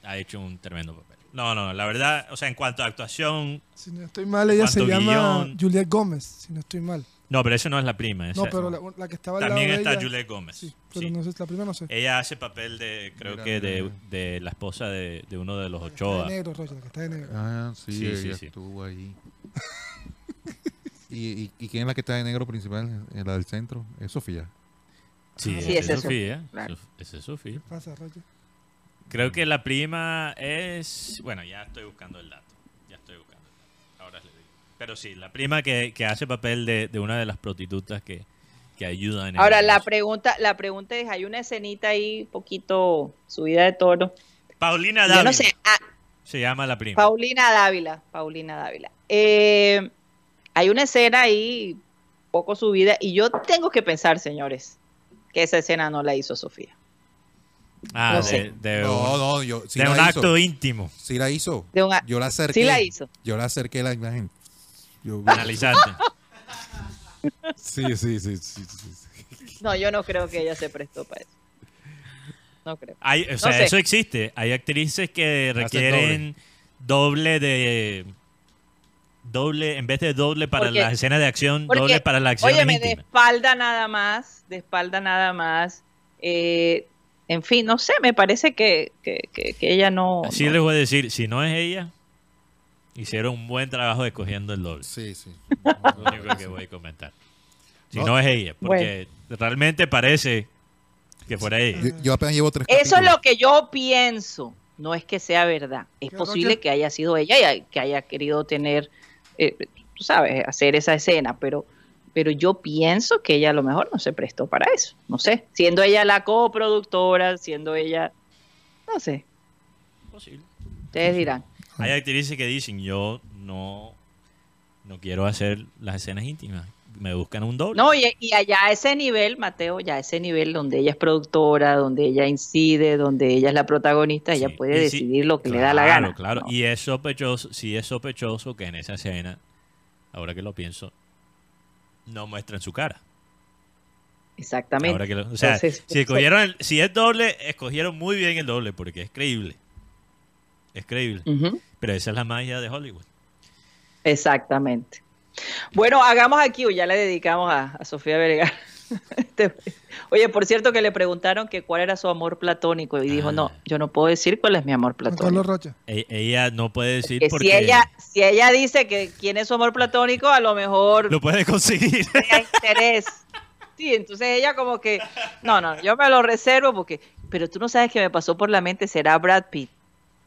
ha hecho un tremendo papel. No, no, la verdad, o sea, en cuanto a actuación, Si no estoy mal, ella se ¿Cuánto llama guion? Juliet Gómez, si no estoy mal. no, pero eso no es la prima. esa- No, pero la, la que estaba al también lado de está ella- Juliette Gómez. Sí, pero sí. no sé, la primera no sé. Ella hace papel de, creo Mira, que mira, de, mira. de la esposa de, de uno de los Está Ochoa. de negro, Roger, la que está de negro. Ah, sí, Sí, sí, ella sí. estuvo ahí. ¿Y, y, y quién es la que está de negro principal? Eh, La del centro. Es Sofía. Sí, Sí, esa es es. Sofía. Claro. Sof- Esa es Sofía. ¿Qué pasa, Roger? Creo que la prima es. Bueno, ya estoy buscando el dato. Ya estoy buscando el dato. Ahora le digo. Pero sí, la prima que, que hace papel de, de una de las prostitutas que, que ayuda en el Ahora, la pregunta, la pregunta es, hay una escenita ahí, poquito subida de tono. Paulina Yo Dávila. no sé, ah, Se llama la prima. Paulina Dávila, Paulina Dávila. Eh, hay una escena ahí poco subida y yo tengo que pensar, señores, que esa escena no la hizo Sofía. Ah, no de, sé. de No, un, no, yo sí de la un hizo. acto íntimo. Sí la hizo. De Yo la acerqué. Sí la hizo. Yo la acerqué a la imagen. Yo- Analizante. sí, sí, sí, sí, sí, sí. No, yo no creo que ella se prestó para eso. No creo. Hay, o sea, sé. eso existe. Hay actrices que requieren doble de. Doble, en vez de doble para Porque- las escenas de acción, porque, doble para las acciones Óyeme, de íntimas. espalda nada más, de espalda nada más. eh, en fin, no sé, me parece que, que, que- que ella no... Así no- les voy a decir, si no es ella, hicieron un buen trabajo escogiendo el doble. Sí, sí. Lo único que voy a comentar. Si No. no, es ella, porque realmente parece que fuera ella. Yo, yo apenas llevo tres Eso es lo que yo pienso, no es que sea verdad. Es posible que haya sido ella y que haya querido tener, eh, tú sabes, hacer esa escena, pero, pero yo pienso que ella a lo mejor no se prestó para eso. No sé, siendo ella la coproductora, siendo ella, no sé, Posible. ustedes dirán. Hay actrices que dicen, yo no, no quiero hacer las escenas íntimas. Me buscan un doble. No, y, y allá a ese nivel, Mateo, ya a ese nivel donde ella es productora, donde ella incide, donde ella es la protagonista, ella puede decidir lo que le da la Claro, gana. Claro, ¿no? y es sospechoso, sí es sospechoso que en esa escena, ahora que lo pienso, no muestran su cara. Exactamente. Ahora que lo- o sea, Entonces, si escogieron el- si es doble, escogieron muy bien el doble porque es creíble. Es creíble. Pero esa es la magia de Hollywood. Exactamente. Bueno, hagamos aquí, o ya le dedicamos a, a Sofía Vergara. Este- Oye, por cierto que le preguntaron que cuál era su amor platónico y dijo, no, yo no puedo decir cuál es mi amor Juan Carlos platónico. Rocha. E- ella no puede decir Que porque si ella, si ella dice que quién es su amor platónico, a lo mejor lo puede conseguir. interés. Sí, entonces ella como que, no, no, yo me lo reservo porque, pero tú no sabes que me pasó por la mente, será Brad Pitt.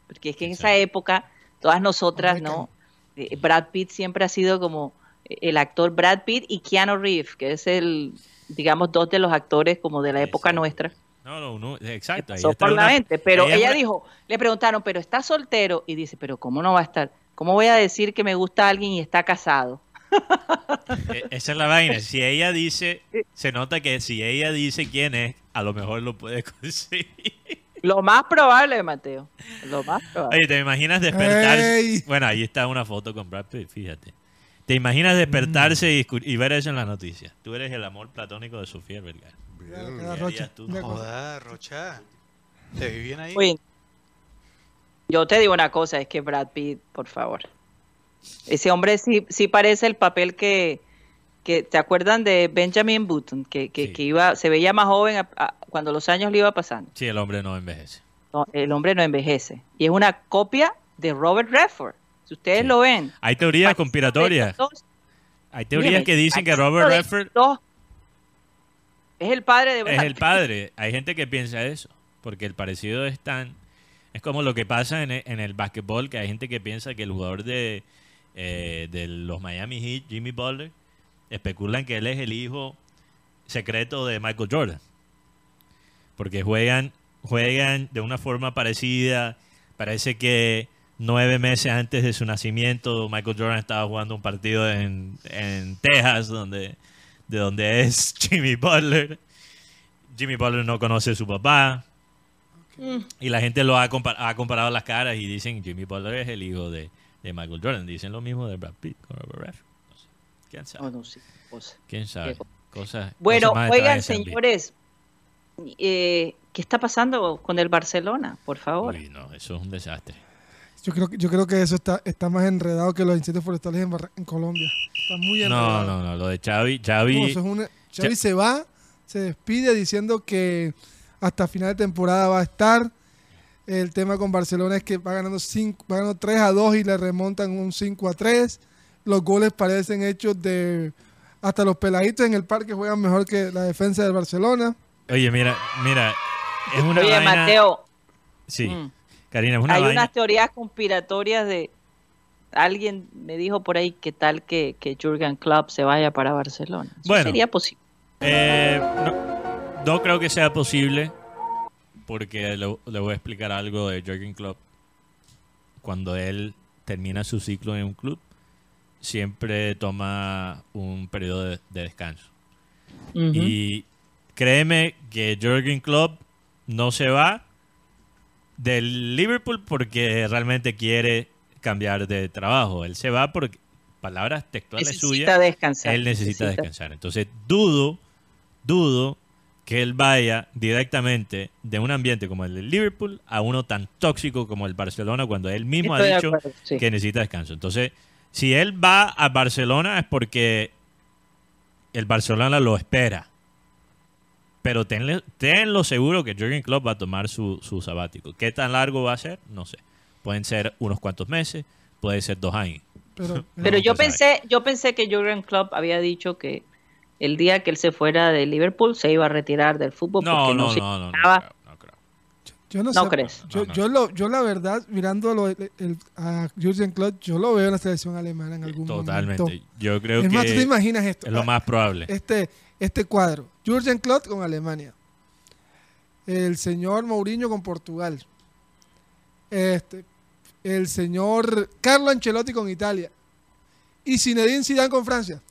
Porque es que en esa época, todas nosotras, ¿no? Eh, Brad Pitt siempre ha sido como el actor Brad Pitt y Keanu Reeves, que es el, digamos, dos de los actores como de la época nuestra. No, no, no, exacto. ahí pasó está por la una- mente. Pero ella dijo, le preguntaron, ¿pero está soltero? Y dice, ¿pero cómo no va a estar? ¿Cómo voy a decir que me gusta alguien y está casado? E- Esa es la vaina. Si ella dice, se nota que si ella dice quién es, a lo mejor lo puede conseguir. Lo más probable, Mateo. Lo más probable. Oye, ¿te imaginas despertarse? Ey. Bueno, ahí está una foto con Brad Pitt, fíjate. ¿Te imaginas despertarse y, escu- y ver eso en las noticias? Tú eres el amor platónico de Sofía Vergara. Queda ¿Qué Rocha. tú? ¿Te vi bien ahí? Yo te digo una cosa, es que Brad Pitt, por favor. Ese hombre sí, sí parece el papel que, que ¿te acuerdan de Benjamin Button? Que, que, que iba, se veía más joven a- a- cuando los años le iba pasando. Sí, el hombre no envejece. No, el hombre no envejece. Y es una copia de Robert Redford. Si ustedes lo ven. Hay teorías conspiratorias. Hay teorías Dígame, que dicen que Robert Redford dos. Es el padre de es Brad el Pitt. padre. Hay gente que piensa eso, porque el parecido es tan... Es como lo que pasa en el, en el básquetbol, que hay gente que piensa que el jugador de, eh, de los Miami Heat, Jimmy Butler, especulan que él es el hijo secreto de Michael Jordan. Porque juegan, juegan de una forma parecida. Parece que nueve meses antes de su nacimiento, Michael Jordan estaba jugando un partido en, en Texas, donde, de donde es Jimmy Butler. Jimmy Butler no conoce a su papá. Y la gente lo ha, compa- ha comparado las caras y dicen Jimmy Butler es el hijo de, de Michael Jordan. Dicen lo mismo de Brad Pitt con Robert Redford. No sé. ¿Quién sabe? Oh, no, sí, cosa. ¿Quién sabe? Qué Cosas, Bueno, cosas más oigan, señores, eh, ¿qué está pasando con el Barcelona? Por favor. Uy, no, eso es un desastre. Yo creo, que- yo creo que eso está, está más enredado que los incendios forestales en, Barra- en Colombia. Está muy No, enredado. no, no. Lo de Xavi, Xavi No, eso es una- Xavi Cha- se va, se despide diciendo que hasta final de temporada va a estar. El tema con Barcelona es que va ganando, cinco, va ganando 3 a 2 y le remontan un 5 a 3. Los goles parecen hechos de... Hasta los peladitos en el parque juegan mejor que la defensa del Barcelona. Oye, mira, mira. Es una Oye, vaina- Mateo, Sí, Mm. Karina, es una hay vaina. unas teorías conspiratorias de... Alguien me dijo por ahí que tal que, que Jurgen Klopp se vaya para Barcelona. Eso Bueno. sería posible. Eh, no, no creo que sea posible porque le, le voy a explicar algo de Jürgen Klopp. Cuando él termina su ciclo en un club, siempre toma un periodo de, de descanso. Y créeme que Jürgen Klopp no se va del Liverpool porque realmente quiere cambiar de trabajo. Él se va porque, palabras textuales Necesita suyas, descansar, él necesita, necesita. descansar. Entonces, dudo, dudo que él vaya directamente de un ambiente como el del Liverpool a uno tan tóxico como el Barcelona cuando él mismo Estoy de ha dicho acuerdo, sí. que necesita descanso. Entonces, si él va a Barcelona es porque el Barcelona lo espera. Pero tenle- tenlo seguro que Jürgen Klopp va a tomar su, su sabático. ¿Qué tan largo va a ser? No sé. Pueden ser unos cuantos meses, puede ser dos años. Pero, Pero yo pensé, yo pensé que Jurgen Klopp había dicho que el día que él se fuera de Liverpool se iba a retirar del fútbol No, porque no, no, se no, no, no imaginaba- Yo no, No sé. crees. Yo, yo, lo, yo la verdad, mirando lo- el- el- a Jurgen Klopp, yo lo veo en la selección alemana en algún Totalmente. momento. Yo creo es que más, ¿tú te imaginas esto? es lo más probable. Este, este cuadro. Jurgen Klopp con Alemania. El señor Mourinho con Portugal. Este, el señor Carlo Ancelotti con Italia. Y Zinedine Zidane con Francia.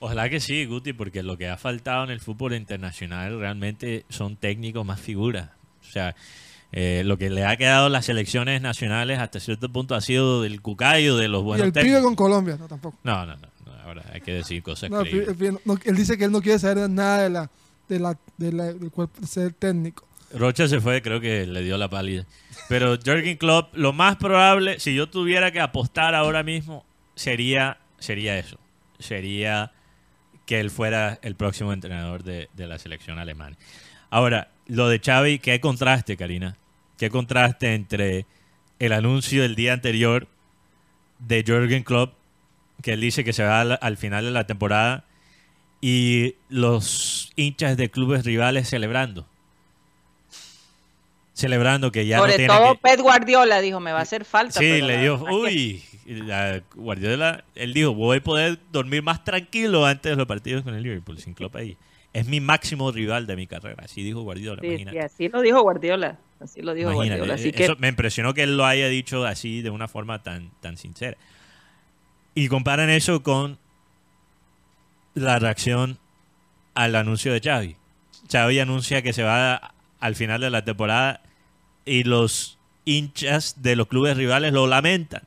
Ojalá que sí, Guti, porque lo que ha faltado en el fútbol internacional realmente son técnicos más figuras. O sea, eh, lo que le ha quedado a las selecciones nacionales hasta cierto punto ha sido del cucayo de los y buenos el pibe con Colombia. No, tampoco. No, no, no, Ahora hay que decir cosas No, no- él dice que él no quiere saber nada de la, de la, de la- del cuerpo de ser técnico. Rocha se fue, creo que le dio la pálida. Pero Jürgen Klopp, lo más probable, si yo tuviera que apostar ahora mismo, sería, sería eso. Sería que él fuera el próximo entrenador de, de la selección alemana. Ahora, lo de Xavi, qué contraste, Karina. Qué contraste entre el anuncio del día anterior de Jürgen Klopp, que él dice que se va al, al final de la temporada, y los hinchas de clubes rivales celebrando. Celebrando que ya Sobre no todo que- Pep Guardiola dijo, me va a hacer falta. Sí, le dijo, uy, la Guardiola, él dijo, voy a poder dormir más tranquilo antes de los partidos con el Liverpool, sin Klopp ahí. Es mi máximo rival de mi carrera, así dijo Guardiola, Sí, imagínate. sí, así lo dijo Guardiola. Así lo dijo Imagínate, Guardiola. Así que eso me impresionó que él lo haya dicho así de una forma tan, tan sincera. Y comparan eso con la reacción al anuncio de Xavi. Xavi anuncia que se va al final de la temporada y los hinchas de los clubes rivales lo lamentan.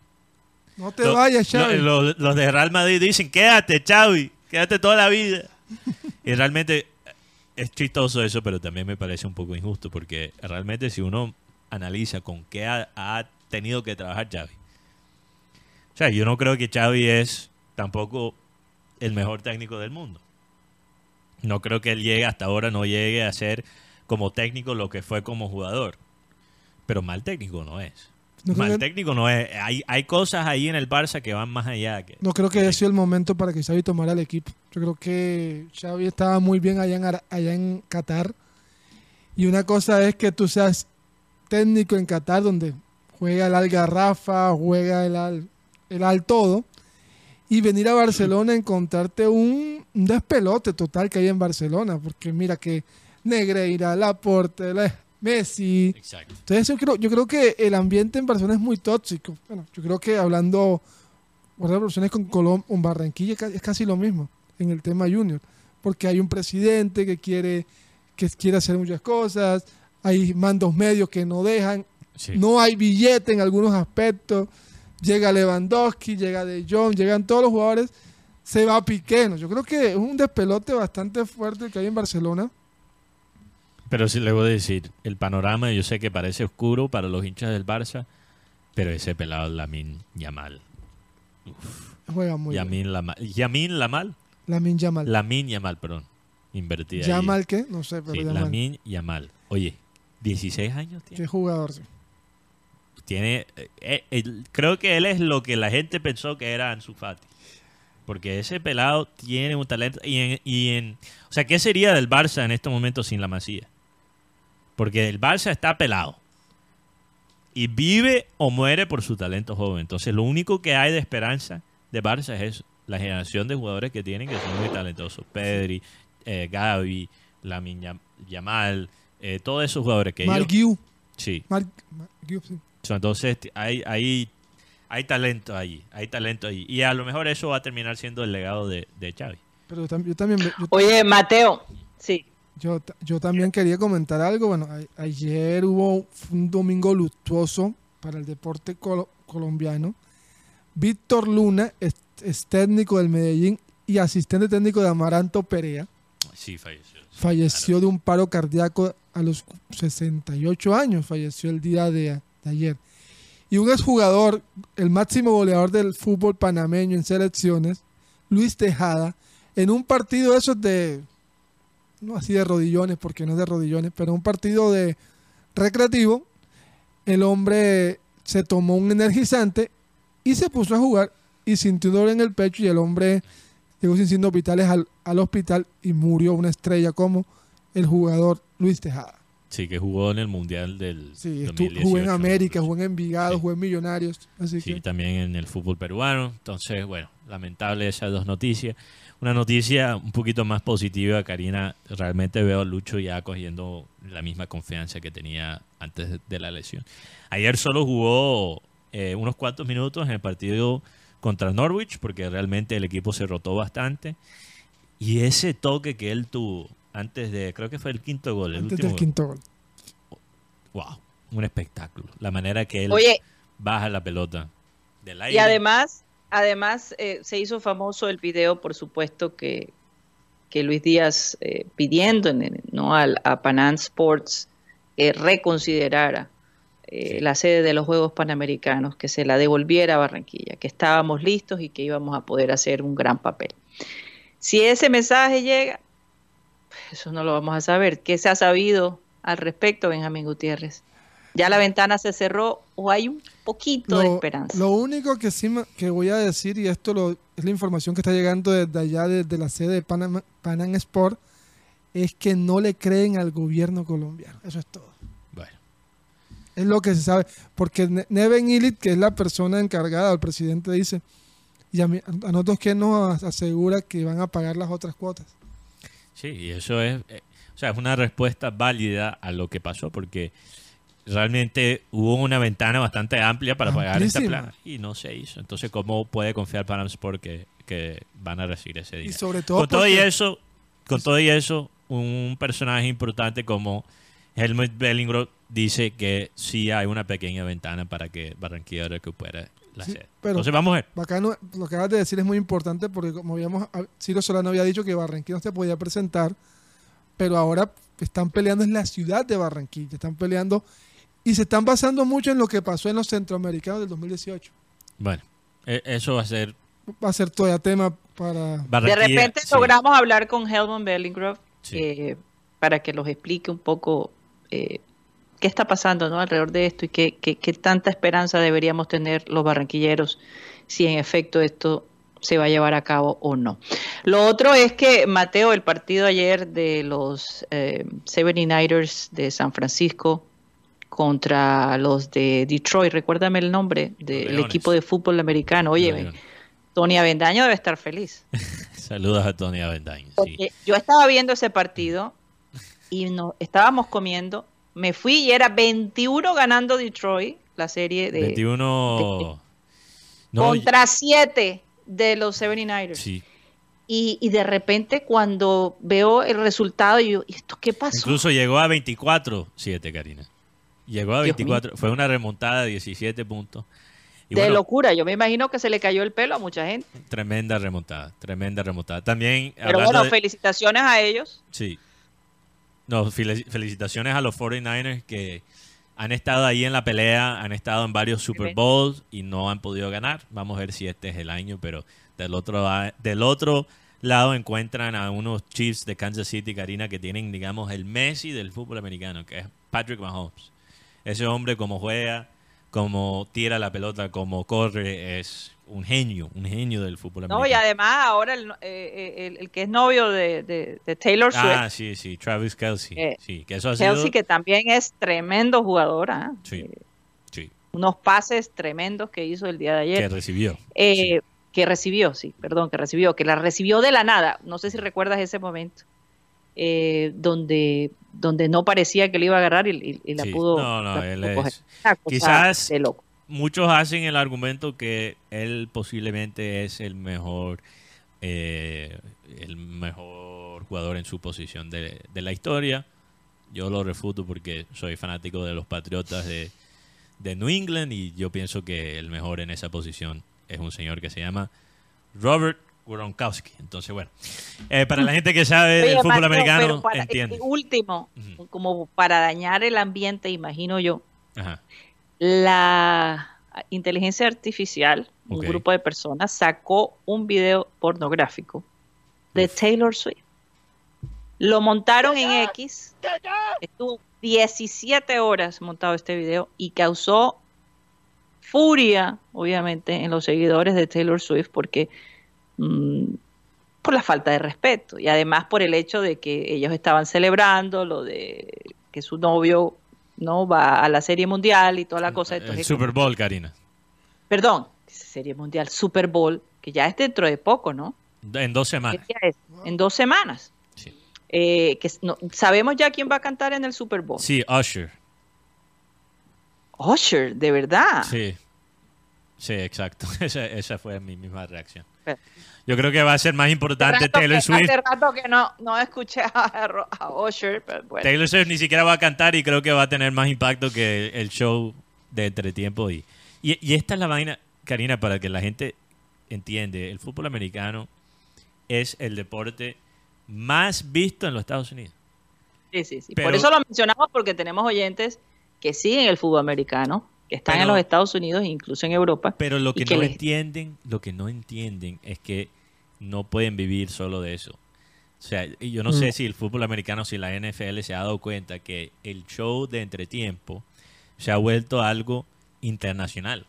No te Lo- vayas, Xavi. lo- lo- los de Real Madrid dicen, quédate, Xavi, quédate toda la vida. y realmente es chistoso eso, pero también me parece un poco injusto, porque realmente si uno analiza con qué ha, ha tenido que trabajar Xavi. O sea, yo no creo que Xavi es tampoco el mejor técnico del mundo. No creo que él llegue hasta ahora, no llegue a ser como técnico lo que fue como jugador. Pero mal técnico no es. No mal que- técnico no es. Hay, hay cosas ahí en el Barça que van más allá. Que, No creo que haya sido el momento para que Xavi tomara el equipo. Yo creo que Xavi estaba muy bien allá en, allá en Qatar. Y una cosa es que tú seas técnico en Qatar, donde juega el Algarrafa, juega el Al, el Al todo. Y venir a Barcelona a encontrarte un, un despelote total que hay en Barcelona. Porque mira que Negreira, Laporte, La- Messi. Exacto. Entonces yo creo, yo creo que el ambiente en Barcelona es muy tóxico. Bueno, yo creo que hablando guardar relaciones con Colom con Barranquilla es casi lo mismo en el tema junior. Porque hay un presidente que quiere, que quiere hacer muchas cosas, hay mandos medios que no dejan, Sí. no hay billete en algunos aspectos. Llega Lewandowski, llega De Jong, llegan todos los jugadores, se va Piqué. ¿no? Yo creo que es un despelote bastante fuerte que hay en Barcelona. Pero sí le voy a decir, el panorama yo sé que parece oscuro para los hinchas del Barça, pero ese pelado Lamin Yamal. Juega muy bien. Lamal. Yamin Lamal. Lamin Yamal. Lamin Yamal, perdón. Invertida. ahí. ¿Yamal qué? No sé, pero Sí, Yamal. Lamin Yamal. Oye, 16 años tiene. Qué jugador, sí. Tiene eh, eh, creo que él es lo que la gente pensó que era Ansu Fati. Porque ese pelado tiene un talento. Y en, y en- o sea, ¿qué sería del Barça en estos momentos sin la Masía? Porque el Barça está pelado. Y vive o muere por su talento joven. Entonces, lo único que hay de esperanza de Barça es eso, la generación de jugadores que tienen que son muy talentosos. Pedri, eh, Gavi, Lamin Yam- Yamal, eh, todos esos jugadores que. Marguiu. Sí. Mar- Marguiu, sí. Entonces hay, hay, hay talento ahí, hay talento ahí. Y a lo mejor eso va a terminar siendo el legado de, de Xavi. Pero yo, tam- yo también... yo- Oye, Mateo, sí. Yo, yo también quería comentar algo. Bueno, a- ayer hubo un domingo luctuoso para el deporte colo- colombiano. Víctor Luna es, es técnico del Medellín y asistente técnico de Amaranto Perea. Sí, falleció. Falleció de un paro cardíaco a los 68 años. Falleció el día de, de ayer. Y un exjugador, el máximo goleador del fútbol panameño en selecciones, Luis Tejada, en un partido esos de, no así de rodillones, porque no es de rodillones, pero un partido de recreativo, el hombre se tomó un energizante y se puso a jugar y sintió dolor en el pecho y el hombre llegó sin signos vitales al, al hospital y murió una estrella como el jugador Luis Tejada. Sí, que jugó en el Mundial del Sí, estu- 2018. jugó en América, jugó en Envigado, jugó en Millonarios. Así Sí, que también en el fútbol peruano. Entonces, bueno, lamentable esas dos noticias. Una noticia un poquito más positiva, Karina. Realmente veo a Lucho ya cogiendo la misma confianza que tenía antes de- de la lesión. Ayer solo jugó eh, unos cuantos minutos en el partido contra Norwich, porque realmente el equipo se rotó bastante. Y ese toque que él tuvo antes de, creo que fue el quinto gol. El antes último del quinto gol. Wow, un espectáculo. La manera que él Oye. baja la pelota del aire. Y además, además eh, se hizo famoso el video, por supuesto, que, que Luis Díaz eh, pidiendo en- en- ¿no? al, a Panam Sports eh, reconsiderara eh, la sede de los Juegos Panamericanos, que se la devolviera a Barranquilla, que estábamos listos y que íbamos a poder hacer un gran papel. Si ese mensaje llega, eso no lo vamos a saber. ¿Qué se ha sabido al respecto, Benjamín Gutiérrez? ¿Ya la ventana se cerró o hay un poquito de esperanza? Lo único que sí que voy a decir, y esto lo, es la información que está llegando desde allá, desde la sede de Panam, Panam Sport, es que no le creen al gobierno colombiano. Eso es todo. Bueno. Es lo que se sabe. Porque Neven Illit, que es la persona encargada, el presidente dice, y a, nosotros que nos asegura que van a pagar las otras cuotas. Sí, y eso es, eh, o sea, es una respuesta válida a lo que pasó, porque realmente hubo una ventana bastante amplia para pagar esta plana y no se hizo. Entonces, ¿cómo puede confiar Panam Sport que, que van a recibir ese dinero? Y sobre todo con todo y eso, con todo y eso, un personaje importante como Helmut Bellingroth dice que sí hay una pequeña ventana para que Barranquilla recupere la sede. Entonces vamos a ver. Bacano, lo que acabas de decir es muy importante porque como habíamos, Ciro Solano había dicho que Barranquilla no se podía presentar, pero ahora están peleando en la ciudad de Barranquilla, están peleando y se están basando mucho en lo que pasó en los centroamericanos del 2018. Bueno, e, eso va a ser... Va a ser todavía tema para... de repente logramos hablar con Helmut Bellingrove eh, para que los explique un poco eh, qué está pasando ¿no? alrededor de esto y qué, qué, qué tanta esperanza deberíamos tener los barranquilleros si en efecto esto se va a llevar a cabo o no. Lo otro es que, Mateo, el partido ayer de los eh, 79ers de San Francisco contra los de Detroit, recuérdame el nombre del equipo de fútbol americano. Oye, Tony Avendaño debe estar feliz. Saludos a Tony Avendaño. Yo estaba viendo ese partido y no, estábamos comiendo. Me fui y era 21 ganando Detroit, la serie de... 21... contra 7 de los 79ers. Sí. Y, y, de repente cuando veo el resultado, yo, ¿esto qué pasó? Incluso llegó a 24-7, Karina. Llegó a 24, fue una remontada de 17 puntos. de locura, yo me imagino que se le cayó el pelo a mucha gente. Tremenda remontada, tremenda remontada. También. Pero bueno, felicitaciones a ellos. Sí. No, felicitaciones a los 49ers que han estado ahí en la pelea, han estado en varios Super Bowls y no han podido ganar. Vamos a ver si este es el año, pero del otro, del otro lado encuentran a unos Chiefs de Kansas City, Karina, que tienen, digamos, el Messi del fútbol americano, que es Patrick Mahomes. Ese hombre como juega, como tira la pelota, como corre, es un genio, un genio del fútbol americano. No, y además ahora el, eh, el, que es novio de, Taylor Swift. Ah, sí, sí, Travis Kelsey. Eh, sí, que eso ha Kelsey que también es tremendo jugador. ¿ah? Sí, eh, sí. Unos pases tremendos que hizo el día de ayer. Que recibió. Que recibió, sí, perdón, que recibió, que la recibió de la nada. No sé si recuerdas ese momento. donde donde no parecía que le iba a agarrar y, la pudo. No, no, él es. Quizás muchos hacen el argumento que él posiblemente es el mejor, eh, el mejor jugador en su posición de, la historia. Yo lo refuto porque soy fanático de los Patriotas de, de New England y yo pienso que el mejor en esa posición es un señor que se llama Robert Gronkowski. Entonces, bueno, eh, para la gente que sabe del fútbol americano, entiende. Último, como para dañar el ambiente, imagino yo, la inteligencia artificial, un grupo de personas, sacó un video pornográfico de Taylor Swift. Lo montaron en X, estuvo 17 horas montado este video y causó furia, obviamente, en los seguidores de Taylor Swift porque Mm, por la falta de respeto y además por el hecho de que ellos estaban celebrando lo de que su novio no va a la Serie Mundial y toda la cosa. El Super Bowl, Karina. Perdón, Serie Mundial, Super Bowl, que ya es dentro de poco, ¿no? En dos semanas. En dos semanas. Eh, que ¿Sabemos ya quién va a cantar en el Super Bowl? Sí, Usher. Usher, de verdad. Sí. Sí, exacto. esa, fue mi misma reacción. Yo creo que va a ser más importante Taylor Swift. Hace rato que no, no escuché a, Usher, pero bueno. Taylor Swift ni siquiera va a cantar y creo que va a tener más impacto que el show de entretiempo. Y, y, esta es la vaina, Karina, para que la gente entiende. El fútbol americano es el deporte más visto en los Estados Unidos. Sí, sí, sí. Por eso lo mencionamos porque tenemos oyentes que siguen el fútbol americano están en los Estados Unidos e incluso en Europa. Pero lo que, no entienden, lo que no entienden es que no pueden vivir solo de eso. O sea, yo no sé Mm. si el fútbol americano, si la NFL se ha dado cuenta que el show de entretiempo se ha vuelto algo internacional.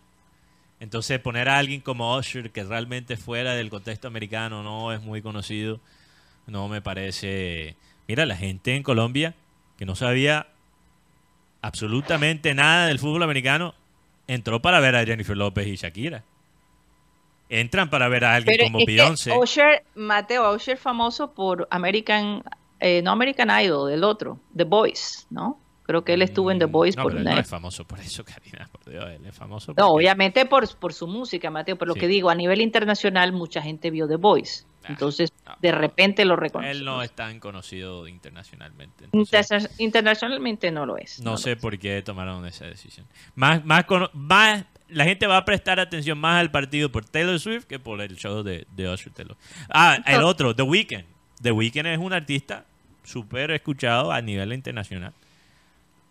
Entonces poner a alguien como Usher, que realmente fuera del contexto americano no es muy conocido, no me parece... Mira, la gente en Colombia que no sabía absolutamente nada del fútbol americano, entró para ver a Jennifer López y Shakira. Entran para ver a alguien Pero como Beyoncé. Mateo Usher famoso por American, eh, no American Idol, el otro, The Voice, ¿no? Creo que él estuvo en The Voice Mm, No, por pero él no es famoso por eso, Karina, por Dios, él es famoso No, obviamente por, por su música, Mateo, pero lo que digo, a nivel internacional mucha gente vio The Voice. Entonces, de repente lo reconoce. él no es tan conocido internacionalmente. entonces internacionalmente no lo es. no sé por qué tomaron esa decisión. Más, más, más, la gente va a prestar atención más al partido por Taylor Swift que por el show de, de Usher Taylor. Ah, el otro, The Weeknd. The Weeknd es un artista súper escuchado a nivel internacional.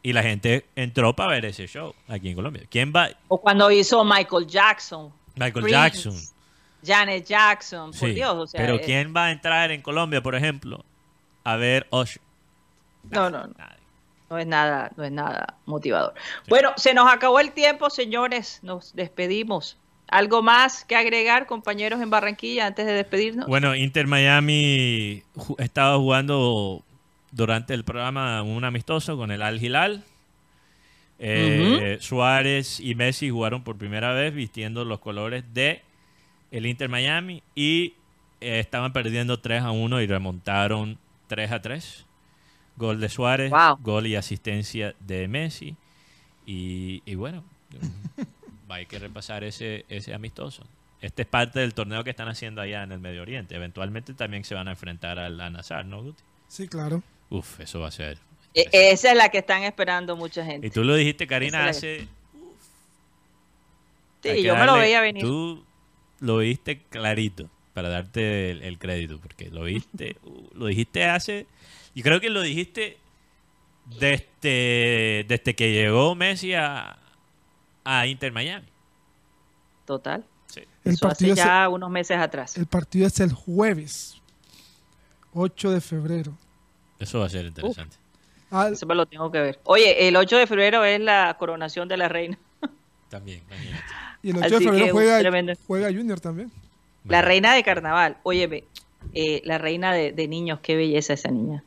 Y la gente entró para ver ese show aquí en Colombia. ¿Quién va? O cuando hizo Michael Jackson. Michael Prince, Jackson. Janet Jackson, por Sí, Dios. O sea, pero ¿quién va a entrar en Colombia, por ejemplo, a ver Usher? No, no, no. No es nada, no es nada motivador. Bueno, se nos acabó el tiempo, señores. Nos despedimos. ¿Algo más que agregar, compañeros en Barranquilla, antes de despedirnos? Bueno, Inter Miami estaba jugando durante el programa un amistoso con el Al Hilal. Eh, Suárez y Messi jugaron por primera vez vistiendo los colores de el Inter Miami y eh, estaban perdiendo 3 a 1 y remontaron 3 a 3. Gol de Suárez, gol y asistencia de Messi. Y, y bueno, hay que repasar ese, ese amistoso. Este es parte del torneo que están haciendo allá en el Medio Oriente. Eventualmente también se van a enfrentar al Al-Nassr, ¿no, Guti? Sí, claro. Uf, eso va a ser. E- esa es la que están esperando mucha gente. Y tú lo dijiste, Karina, hace. Sí, hay que yo me lo veía venir. Tú lo viste clarito para darte el, el crédito, porque lo viste, uh, lo dijiste hace. Y creo que lo dijiste desde, desde que llegó Messi a, a Inter Miami. Total. El Eso hace partido, es, ya unos meses atrás. el partido es el jueves, 8 de febrero. Eso va a ser interesante. Ah, Eso me lo tengo que ver. Oye, el 8 de febrero es la coronación de la reina. También, imagínate. Y el 8 Así de febrero que, juega, juega Junior también. La reina de carnaval. Óyeme, eh, la reina de, de niños, qué belleza esa niña.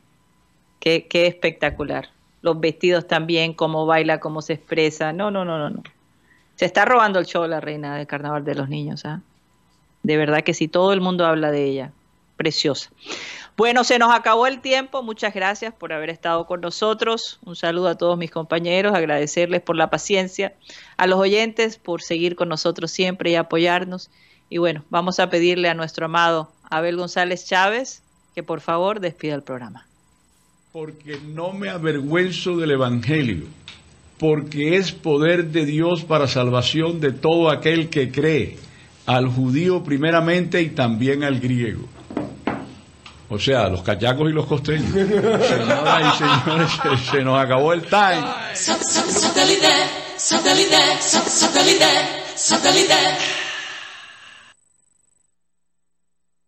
Qué, qué espectacular. Los vestidos también, cómo baila, cómo se expresa. No, no, no, no, no. Se está robando el show la reina del carnaval de los niños. ¿ah? De verdad que sí, todo el mundo habla de ella. Preciosa. Bueno, se nos acabó el tiempo. Muchas gracias por haber estado con nosotros. Un saludo a todos mis compañeros, agradecerles por la paciencia, a los oyentes por seguir con nosotros siempre y apoyarnos. Y bueno, vamos a pedirle a nuestro amado Abel González Chávez que por favor despida el programa. porque no me avergüenzo del Evangelio, porque es poder de Dios para salvación de todo aquel que cree, al judío primeramente y también al griego. O sea, los cachacos y los costeños. Señores, se, nos acabó el time.